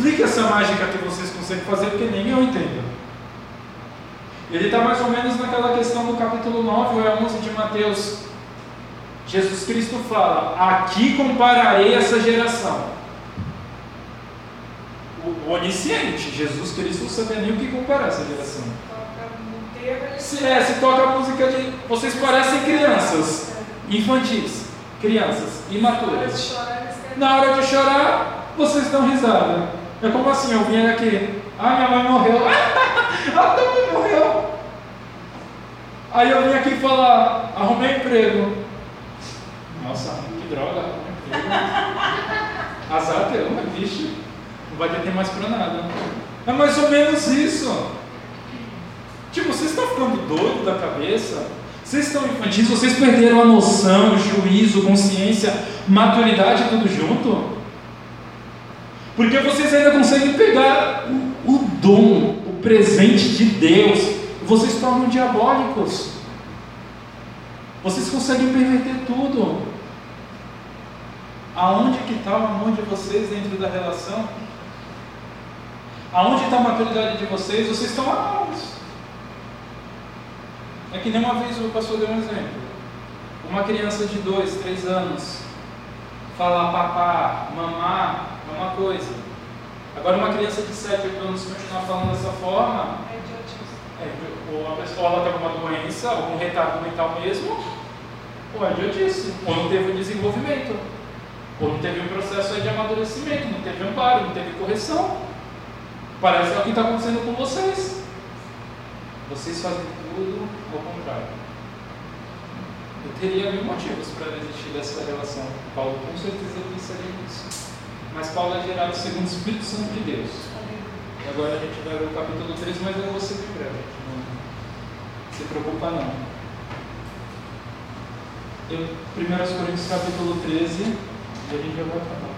Explica essa mágica que vocês conseguem fazer, porque nem eu entendo. Ele está mais ou menos naquela questão do capítulo 9 ou é 11 de Mateus. Jesus Cristo fala: Aqui compararei essa geração o, onisciente. Jesus Cristo não sabia nem o que comparar essa geração. Se, é, se toca a música de. Vocês parecem crianças, infantis, crianças, imaturas. Na hora de chorar, vocês dão risada. É como assim, eu vim aqui, ah, minha mãe morreu. <laughs> ah, tua mãe morreu. Aí eu vim aqui falar, arrumei emprego. Nossa, que droga, emprego. <laughs> Azar teu, vixe não vai ter mais para nada. É mais ou menos isso. Tipo, vocês estão ficando doidos da cabeça? Vocês estão infantis? Vocês perderam a noção, o juízo, consciência, maturidade, tudo junto? Porque vocês ainda conseguem pegar o, o dom, o presente de Deus, vocês tornam diabólicos. Vocês conseguem perverter tudo. Aonde que está o amor de vocês dentro da relação? Aonde está a maturidade de vocês? Vocês estão amados. É que nem uma vez o pastor deu um exemplo. Uma criança de 2, 3 anos fala papá, mamá, é uma coisa. Agora uma criança de 7, 8 anos continuar falando dessa forma, é, ou a pessoa tem alguma doença, algum retardo mental mesmo, ou é idiotice, ou não teve um desenvolvimento, ou não teve um processo de amadurecimento, não teve amparo, não teve correção. Parece que é o que está acontecendo com vocês. Vocês fazem tudo ao contrário. Eu teria mil motivos para desistir dessa relação. Paulo com certeza pensaria nisso. Mas Paulo é gerado segundo o Espírito Santo de Deus. E agora a gente vai ver o capítulo 3, mas eu vou ser de breve. Não se preocupa não. Eu, 1 Coríntios capítulo 13, e a gente já vai acabar.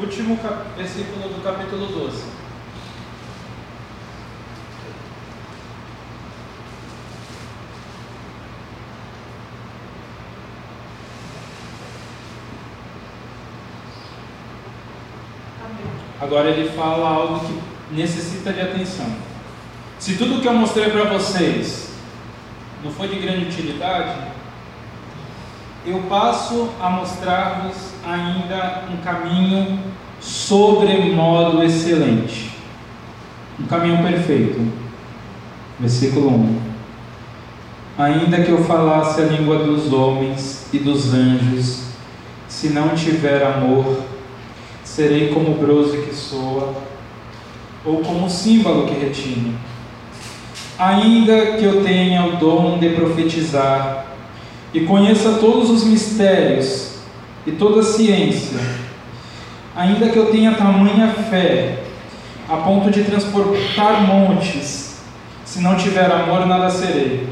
último versículo do capítulo 12. Agora ele fala algo que necessita de atenção. Se tudo que eu mostrei para vocês não foi de grande utilidade, eu passo a mostrar-vos ainda um caminho sobremodo excelente. Um caminho perfeito. Versículo 1. Ainda que eu falasse a língua dos homens e dos anjos, se não tiver amor, serei como o bronze que soa, ou como o símbolo que retine. Ainda que eu tenha o dom de profetizar e conheça todos os mistérios e toda a ciência, ainda que eu tenha tamanha fé a ponto de transportar montes, se não tiver amor, nada serei.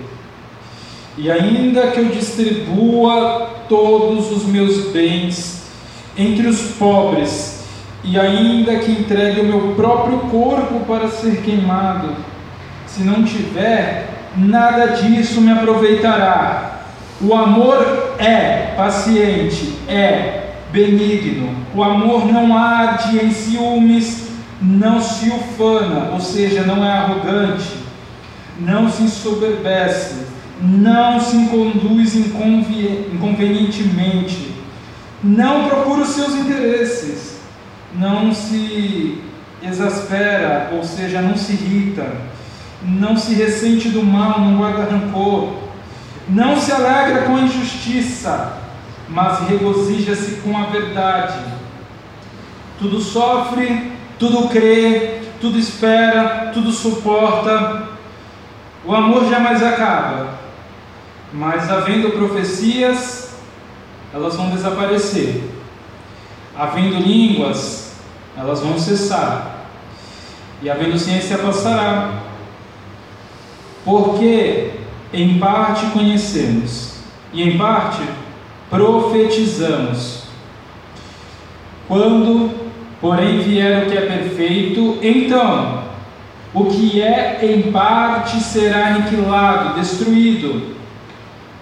E ainda que eu distribua todos os meus bens entre os pobres, e ainda que entregue o meu próprio corpo para ser queimado, se não tiver, nada disso me aproveitará. O amor é paciente, é benigno. O amor não arde em ciúmes, não se ufana, ou seja, não é arrogante, não se ensoberbece, não se conduz inconvenientemente, não procura os seus interesses, não se exaspera, ou seja, não se irrita, não se ressente do mal, não guarda rancor, não se alegra com a injustiça, mas regozija-se com a verdade. Tudo sofre, tudo crê, tudo espera, tudo suporta. O amor jamais acaba, mas havendo profecias, elas vão desaparecer. Havendo línguas, elas vão cessar. E havendo ciência, passará. Porque em parte conhecemos e em parte profetizamos. Quando porém vier o que é perfeito, então o que é em parte será aniquilado, destruído.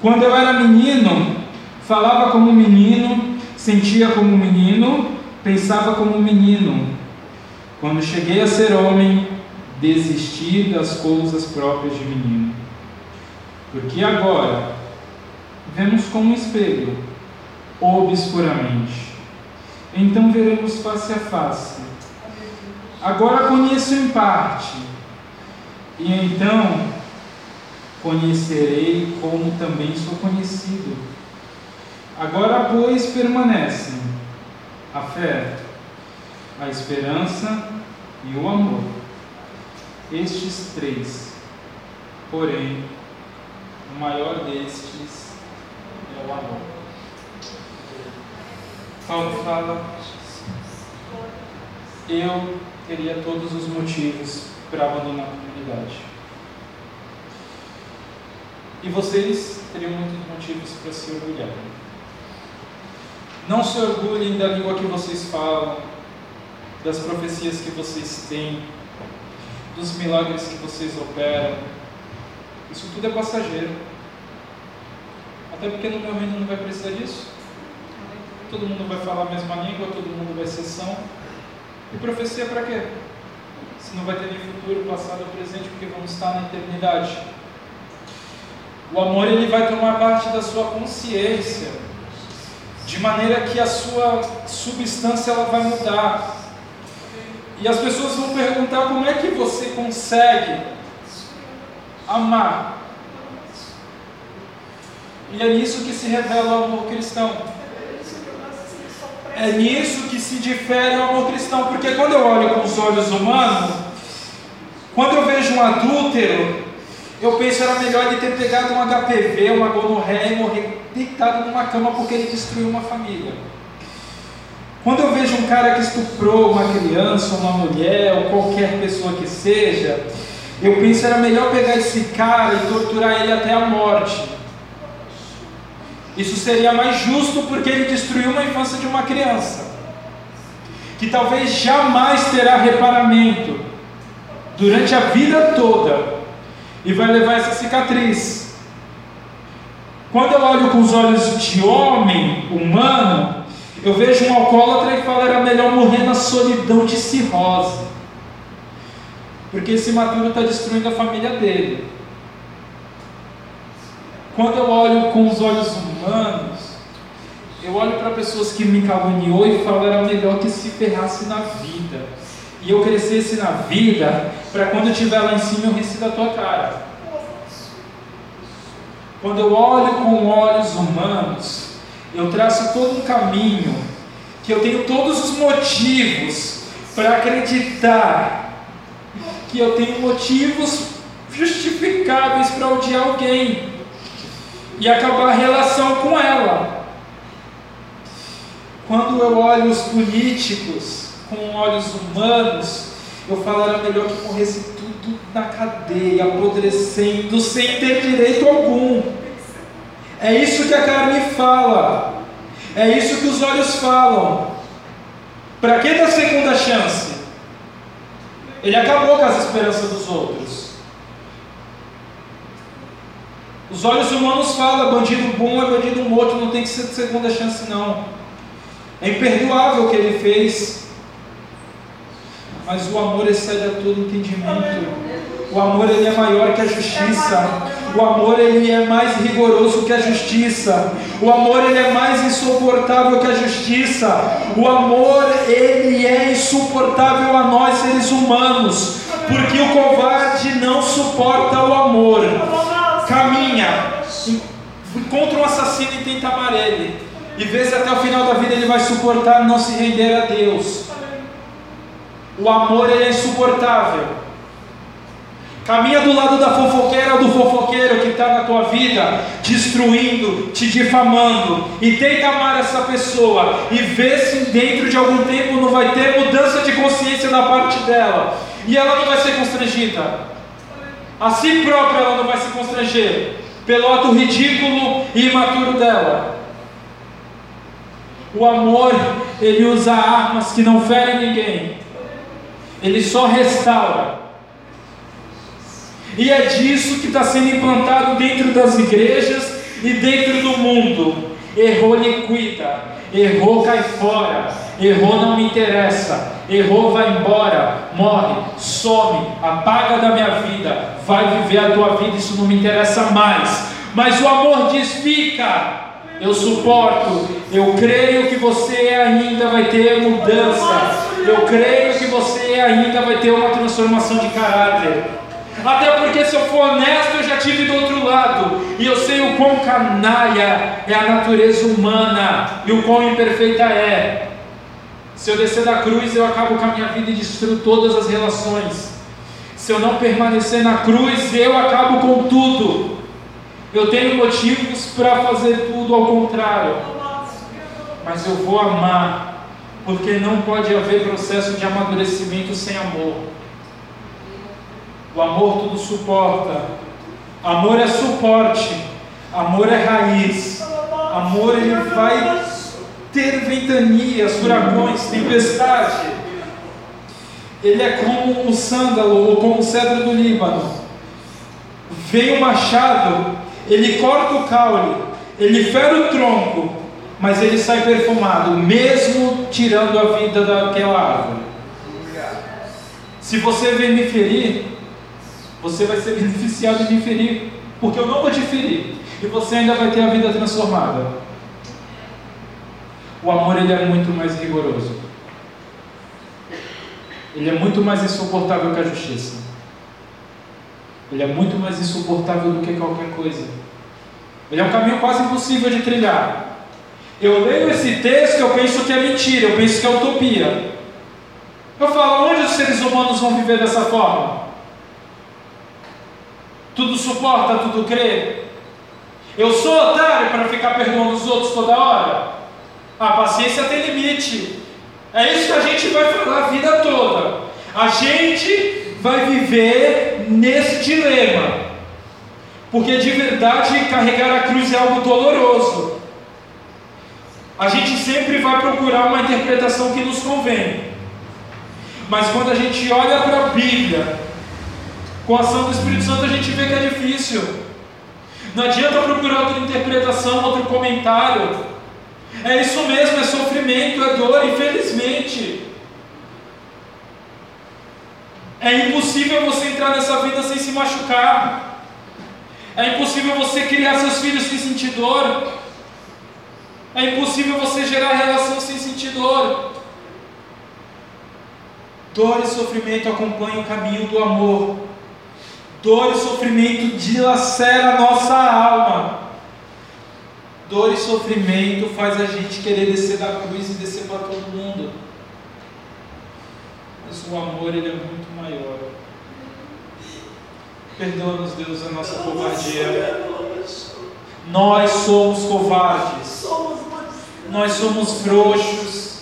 Quando eu era menino, falava como menino, sentia como menino, pensava como menino. Quando cheguei a ser homem, desisti das coisas próprias de menino. Porque agora vemos como um espelho, obscuramente então veremos face a face. Agora conheço em parte, e então conhecerei como também sou conhecido. Agora, pois, permanecem a fé, a esperança e o amor. Estes três, porém, o maior destes é o amor. Paulo fala: Eu teria todos os motivos para abandonar a comunidade. E vocês teriam muitos motivos para se orgulhar. Não se orgulhem da língua que vocês falam, das profecias que vocês têm, dos milagres que vocês operam. Isso tudo é passageiro. Até porque no meu reino não vai precisar disso todo mundo vai falar a mesma língua, todo mundo vai ser são. E profecia para quê? Se não vai ter nem futuro, passado ou presente, porque vamos estar na eternidade. O amor ele vai tomar parte da sua consciência, de maneira que a sua substância ela vai mudar. E as pessoas vão perguntar como é que você consegue amar. E é nisso que se revela o amor cristão. É nisso que se difere o amor cristão, porque quando eu olho com os olhos humanos, quando eu vejo um adúltero, eu penso era melhor ele ter pegado um HPV, uma gonorreia e morrer deitado numa cama porque ele destruiu uma família. Quando eu vejo um cara que estuprou uma criança, uma mulher ou qualquer pessoa que seja, eu penso era melhor pegar esse cara e torturar ele até a morte isso seria mais justo porque ele destruiu uma infância de uma criança, que talvez jamais terá reparamento durante a vida toda e vai levar essa cicatriz. Quando eu olho com os olhos de homem humano, eu vejo um alcoólatra e falo era melhor morrer na solidão de cirrose, porque esse maturo está destruindo a família dele. Quando eu olho com os olhos humanos, eu olho para pessoas que me caluniou e falo era melhor que se ferrasse na vida. E eu crescesse na vida para quando eu estiver lá em cima eu rir da tua cara. Quando eu olho com olhos humanos, eu traço todo um caminho que eu tenho todos os motivos para acreditar que eu tenho motivos justificáveis para odiar alguém e acabar a relação com ela. Quando eu olho os políticos com olhos humanos, eu falo era melhor que morresse tudo na cadeia, apodrecendo, sem ter direito algum. É isso que a carne fala. É isso que os olhos falam. Para que dar segunda chance? Ele acabou com as esperanças dos outros. Os olhos humanos falam, bandido bom é bandido morto, não tem que ser segunda chance não. É imperdoável o que ele fez. Mas o amor excede a todo entendimento. O amor ele é maior que a justiça. O amor ele é mais rigoroso que a justiça. O amor ele é mais insuportável que a justiça. O amor ele é insuportável a nós seres humanos, porque o covarde não suporta o amor. Caminha, encontra um assassino e tenta amar ele. E vê se até o final da vida ele vai suportar não se render a Deus. O amor é insuportável. Caminha do lado da fofoqueira ou do fofoqueiro que está na tua vida, destruindo, te difamando, e tenta amar essa pessoa, e vê se dentro de algum tempo não vai ter mudança de consciência da parte dela, e ela não vai ser constrangida. A si própria ela não vai se constranger, pelo ato ridículo e imaturo dela. O amor, ele usa armas que não ferem ninguém, ele só restaura. E é disso que está sendo implantado dentro das igrejas e dentro do mundo. Errou, liquida. Errou, cai fora. Errou, não me interessa. Errou, vai embora. Morre, some, apaga da minha vida. Vai viver a tua vida, isso não me interessa mais. Mas o amor diz: fica. Eu suporto, eu creio que você ainda vai ter mudança, eu creio que você ainda vai ter uma transformação de caráter. Até porque, se eu for honesto, eu já tive do outro lado, e eu sei o quão canalha é a natureza humana e o quão imperfeita é. Se eu descer da cruz, eu acabo com a minha vida e destruo todas as relações. Se eu não permanecer na cruz, eu acabo com tudo. Eu tenho motivos para fazer tudo ao contrário, mas eu vou amar, porque não pode haver processo de amadurecimento sem amor. O amor tudo suporta. Amor é suporte. Amor é raiz. Amor ele vai ter ventanias, furacões, tempestade. Ele é como um sândalo ou como o cedro do Líbano. Vem o machado, ele corta o caule, ele fere o tronco, mas ele sai perfumado, mesmo tirando a vida daquela árvore. Se você vem me ferir, você vai ser beneficiado em me ferir, porque eu não vou te ferir, e você ainda vai ter a vida transformada. O amor ele é muito mais rigoroso. Ele é muito mais insuportável que a justiça. Ele é muito mais insuportável do que qualquer coisa. Ele é um caminho quase impossível de trilhar. Eu leio esse texto, eu penso que é mentira, eu penso que é utopia. Eu falo, onde os seres humanos vão viver dessa forma? Tudo suporta, tudo crê. Eu sou otário para ficar perdoando os outros toda hora? A paciência tem limite. É isso que a gente vai falar a vida toda. A gente vai viver nesse dilema. Porque de verdade carregar a cruz é algo doloroso. A gente sempre vai procurar uma interpretação que nos convém. Mas quando a gente olha para a Bíblia, com a ação do Espírito Santo, a gente vê que é difícil. Não adianta procurar outra interpretação, outro comentário. É isso mesmo, é sofrimento, é dor, infelizmente. É impossível você entrar nessa vida sem se machucar. É impossível você criar seus filhos sem sentir dor. É impossível você gerar relação sem sentir dor. Dor e sofrimento acompanham o caminho do amor. Dor e sofrimento dilacera nossa alma. Dor e sofrimento faz a gente querer descer da cruz e descer para todo mundo. Mas o amor ele é muito maior. Perdoa-nos, Deus, a nossa covardia. Nós somos covardes. Nós somos frouxos.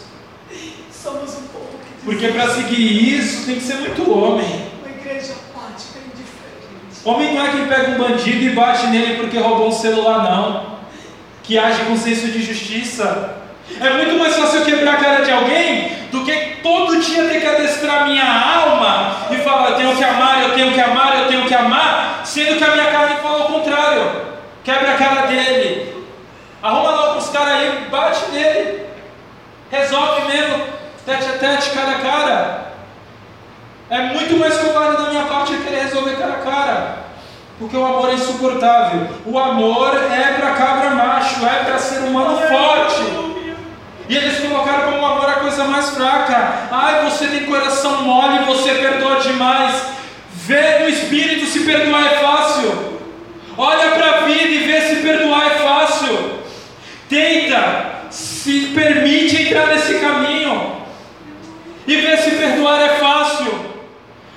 Porque para seguir isso tem que ser muito homem. Homem não é quem pega um bandido e bate nele porque roubou um celular, não. Que age com senso de justiça. É muito mais fácil quebrar a cara de alguém todo dia ter que adestrar minha alma e falar: eu tenho que amar, eu tenho que amar, eu tenho que amar, sendo que a minha carne fala o contrário. Quebra a cara dele, arruma logo os caras aí, bate nele, resolve mesmo, tete a tete, cara a cara. É muito mais covarde da minha parte querer resolver cara a cara. Porque o amor é insuportável. O amor é para cabra macho, é para ser humano forte. E eles colocaram como amor a coisa mais fraca. Ai, você tem coração mole, você perdoa demais. Vê no espírito se perdoar é fácil. Olha para a vida e vê se perdoar é fácil. Tenta, se permite entrar nesse caminho. E vê se perdoar é fácil.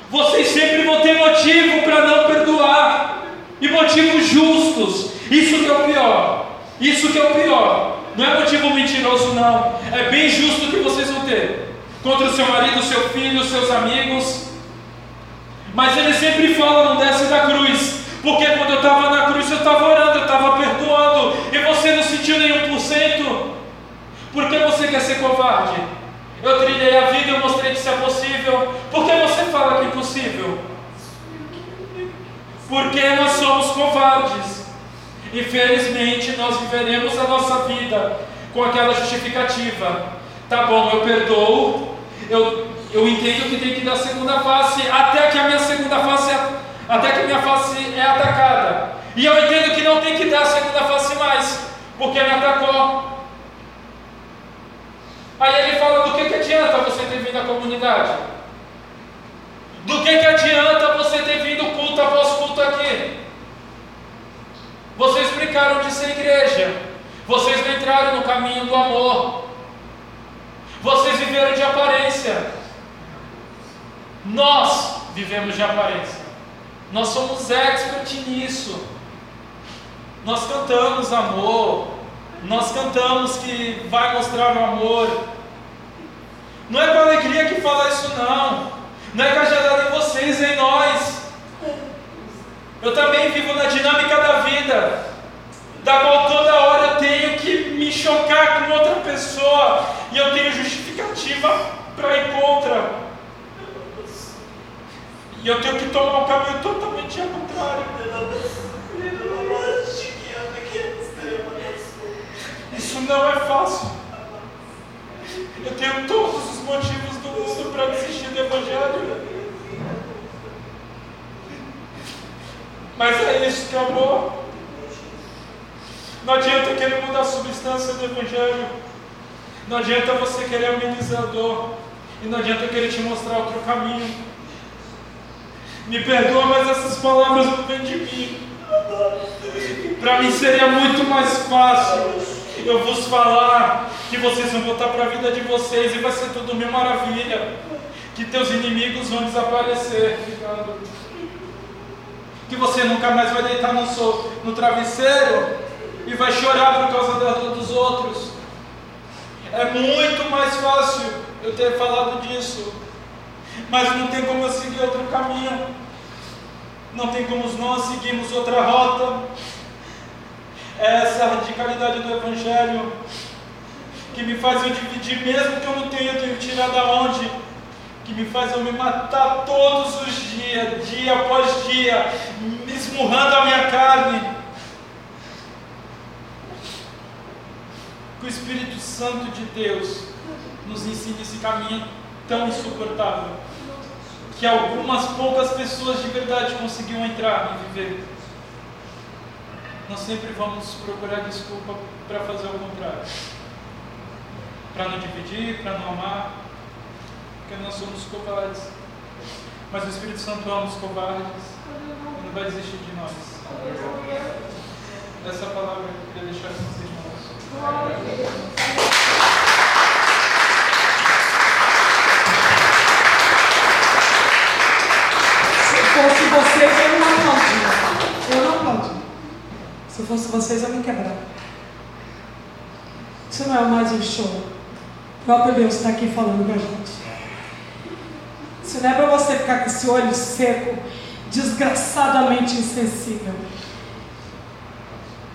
Vocês sempre vão ter motivo para não perdoar. E motivos justos. Isso que é o pior. Isso que é o pior. Não é motivo mentiroso, não. É bem justo que vocês vão ter. Contra o seu marido, seu filho, seus amigos. Mas ele sempre fala, não desce da cruz. Porque quando eu estava na cruz, eu estava orando, eu estava perdoando. E você não sentiu nenhum por cento. Por que você quer ser covarde? Eu trilhei a vida, eu mostrei que isso é possível. Por que você fala que é impossível? Porque nós somos covardes. Infelizmente, nós viveremos a nossa vida com aquela justificativa. Tá bom, eu perdoo, eu, eu entendo que tem que dar segunda face, até que a minha segunda face, é, até que minha face é atacada. E eu entendo que não tem que dar segunda face mais, porque me atacou. Aí ele fala: do que, que adianta você ter vindo à comunidade? Do que, que adianta você ter vindo culto após culto aqui? Vocês brincaram de ser igreja. Vocês não entraram no caminho do amor. Vocês viveram de aparência. Nós vivemos de aparência. Nós somos expert nisso. Nós cantamos amor. Nós cantamos que vai mostrar o amor. Não é com alegria que fala isso, não. Não é cajadada em vocês, é em nós. Eu também vivo na dinâmica da vida, da qual toda hora eu tenho que me chocar com outra pessoa e eu tenho justificativa para ir contra. E eu tenho que tomar um caminho totalmente ao contrário. Isso não é fácil. Eu tenho todos os motivos do mundo para desistir do Evangelho. Mas é isso que é amor. Não adianta querer mudar a substância do Evangelho. Não adianta você querer amenizador. E não adianta querer te mostrar outro caminho. Me perdoa, mas essas palavras não vêm de mim. Para mim seria muito mais fácil eu vos falar que vocês vão voltar para a vida de vocês e vai ser tudo mil maravilha. Que teus inimigos vão desaparecer. Obrigado que você nunca mais vai deitar no, no travesseiro e vai chorar por causa da dor dos outros. É muito mais fácil eu ter falado disso, mas não tem como eu seguir outro caminho, não tem como nós seguirmos outra rota. É essa radicalidade do Evangelho que me faz eu dividir, mesmo que eu não tenha, eu tenho que tirar da onde que me faz eu me matar todos os dias, dia após dia, esmurrando a minha carne. Que o Espírito Santo de Deus nos ensine esse caminho tão insuportável, que algumas poucas pessoas de verdade conseguiam entrar e viver. Nós sempre vamos procurar desculpa para fazer o contrário. Para não dividir, para não amar, porque nós somos covardes. Mas o Espírito Santo ama os covardes, ele não vai desistir de nós. Essa palavra eu queria deixar com os irmãos. fosse vocês, eu não aplaudia. Eu não aplaudia. Se fosse vocês, eu me quebrava. Isso não é mais um show. O próprio Deus está aqui falando com a gente. Não é Para você ficar com esse olho seco, desgraçadamente insensível.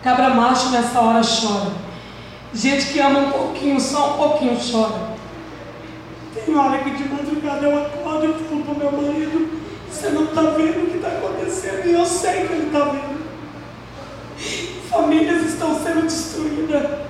Cabra macho nessa hora chora. Gente que ama um pouquinho, só um pouquinho chora. Tem hora que de madrugada eu acordo e falo pro meu marido, você não tá vendo o que tá acontecendo e eu sei que ele tá vendo. Famílias estão sendo destruídas.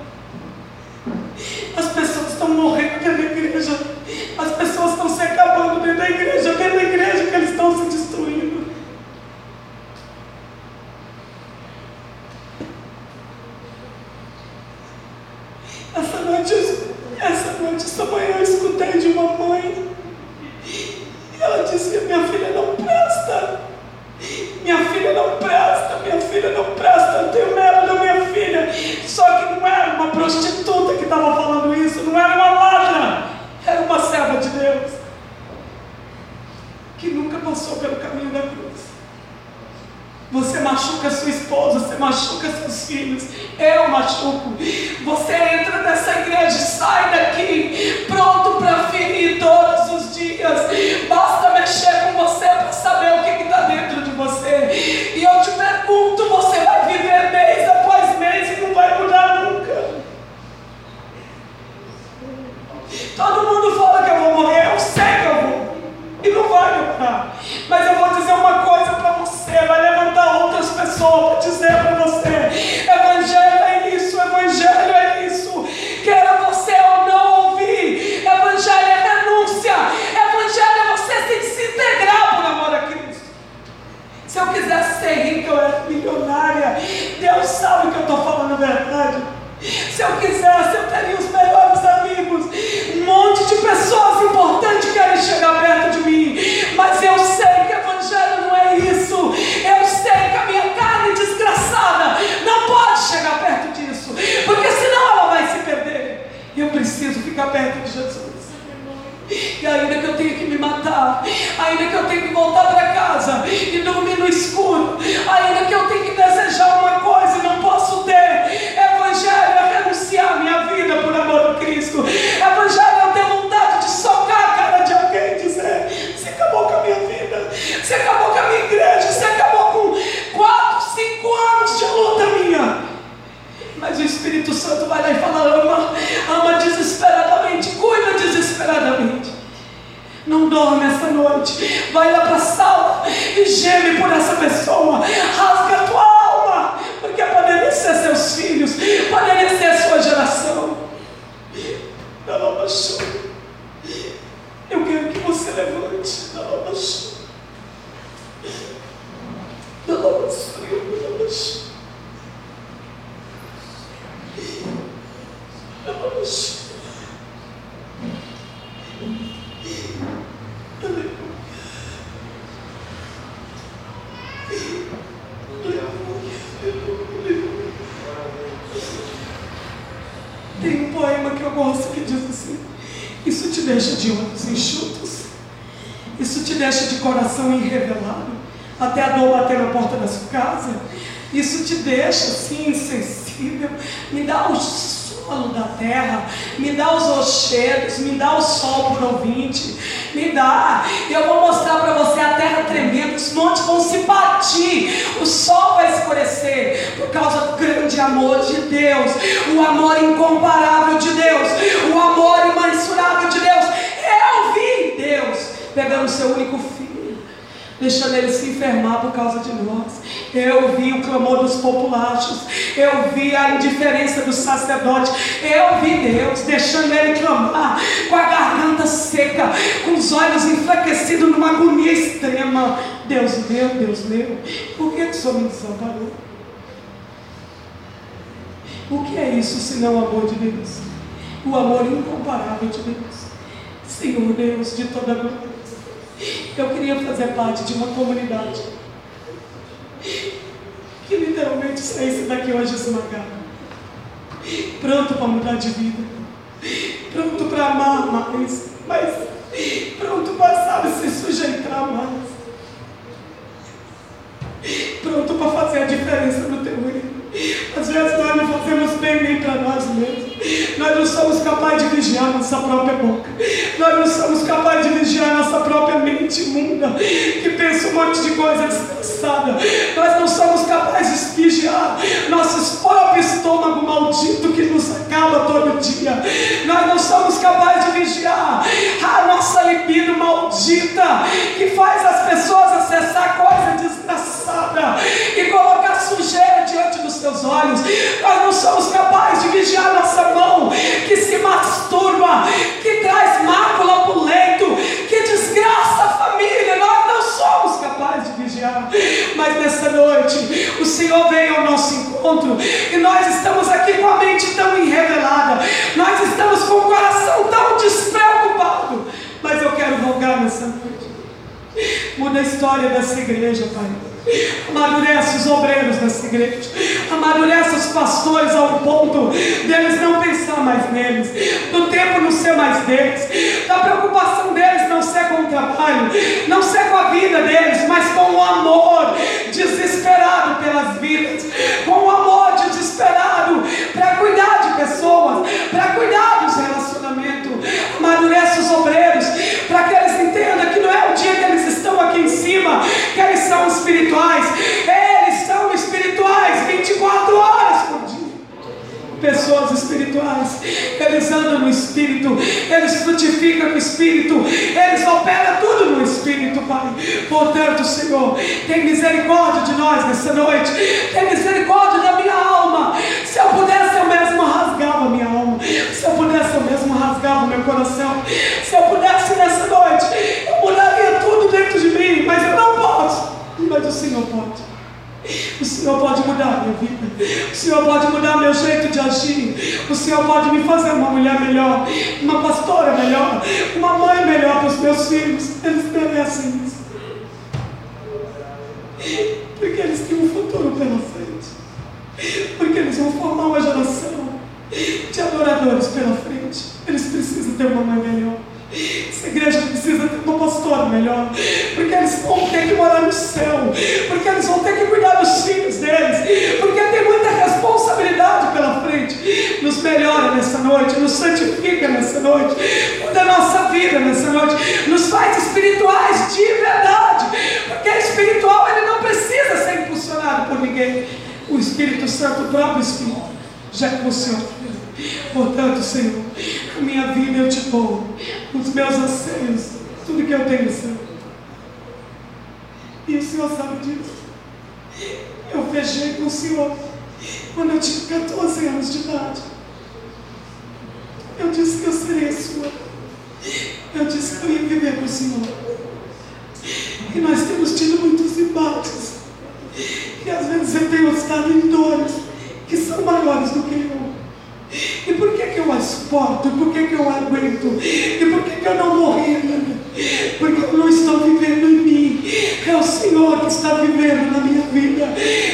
sacerdote. Eu vi Deus deixando ele clamar com a garganta seca, com os olhos enfraquecidos numa agonia extrema. Deus meu, Deus meu, por que o Senhor me desamparou? O que é isso se não o amor de Deus? O amor incomparável de Deus. Senhor Deus de toda a glória. Eu queria fazer parte de uma comunidade que literalmente saísse daqui hoje esmagada pronto para mudar de vida, pronto para amar mais, mas pronto para, sabe, se sujeitar mais, pronto para fazer a diferença no teu reino. Às vezes nós não fazemos bem nem para nós mesmos. Nós não somos capazes de vigiar nossa própria boca. Nós não somos capazes de vigiar nossa própria mente imunda, que pensa um monte de coisa desgraçada. Nós não somos capazes de vigiar nosso próprio estômago maldito que nos acaba todo dia. Nós não somos capazes de vigiar a nossa libido maldita, que faz as pessoas acessar coisa desgraçada e colocar sujeira diante dos seus olhos. Nós não somos capazes de vigiar nossa mão que se masturba, que traz mácula para o leito, que desgraça a família. Nós não somos capazes de vigiar. Mas nessa noite, o Senhor veio ao nosso encontro e nós estamos aqui com a mente tão enrevelada, nós estamos com o coração tão despreocupado. Mas eu quero rogar nessa noite. Muda a história dessa igreja, Pai. Amadurece os obreiros dessa igreja. Amadurece os pastores ao ponto deles não pensar mais neles, do tempo não ser mais deles, da preocupação deles não ser com o trabalho, não ser com a vida deles, mas com o amor desesperado pelas vidas, com o amor desesperado para cuidar de pessoas, para cuidar dos relacionamentos. Amadurece os obreiros para que eles entendam que não é o dia que aqui em cima, eles são espirituais, eles são espirituais 24 horas por dia. Pessoas espirituais, eles andam no Espírito, eles frutificam no Espírito, eles operam tudo no Espírito, Pai. Portanto, Senhor, tem misericórdia de nós nessa noite, tem misericórdia da minha alma. Se eu pudesse, eu mesmo rasgava minha alma, se eu pudesse, eu mesmo rasgava meu coração, se eu pudesse nessa noite, tudo dentro de mim, mas eu não posso. Mas o Senhor pode. O Senhor pode mudar minha vida. O Senhor pode mudar meu jeito de agir. O Senhor pode me fazer uma mulher melhor, uma pastora melhor, uma mãe melhor para os meus filhos. Eles merecem isso. Porque eles têm um futuro pela frente. Porque eles vão formar uma geração de adoradores pela frente. Eles precisam ter uma mãe melhor. Essa igreja precisa ter uma pastora melhor, porque eles vão ter que morar no céu, porque eles vão ter que cuidar dos filhos deles, porque tem muita responsabilidade pela frente. Nos melhora nessa noite, nos santifica nessa noite, muda a nossa vida nessa noite, nos faz espirituais de verdade, porque espiritual ele não precisa ser impulsionado por ninguém. O Espírito Santo, o próprio Espírito, já emociona. Portanto, Senhor, a minha vida eu te dou, os meus anseios, tudo que eu tenho, Senhor. E o Senhor sabe disso. Eu fechei com o Senhor quando eu tinha 14 anos de idade. Eu disse que eu seria sua. Eu disse que eu ia viver com o Senhor. E nós temos tido muitos embates. E às vezes eu tenho estado em dores que são maiores do que eu. E por que, que eu a suporto? Por que, que eu aguento? E por que, que eu não morri? Porque eu não estou vivendo em mim. É o Senhor que está vivendo na minha vida.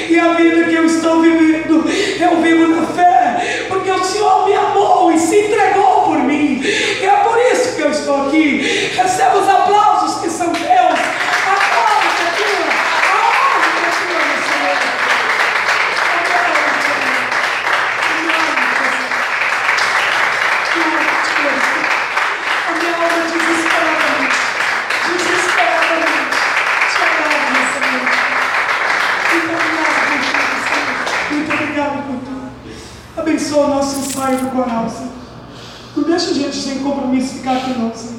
E a vida que eu estou vivendo, eu vivo na fé. Porque o Senhor me amou e se entregou por mim. E é por isso que eu estou aqui. Receba os aplausos O nosso ensaio do coral. Não deixa a gente sem compromisso ficar aqui não, Senhor.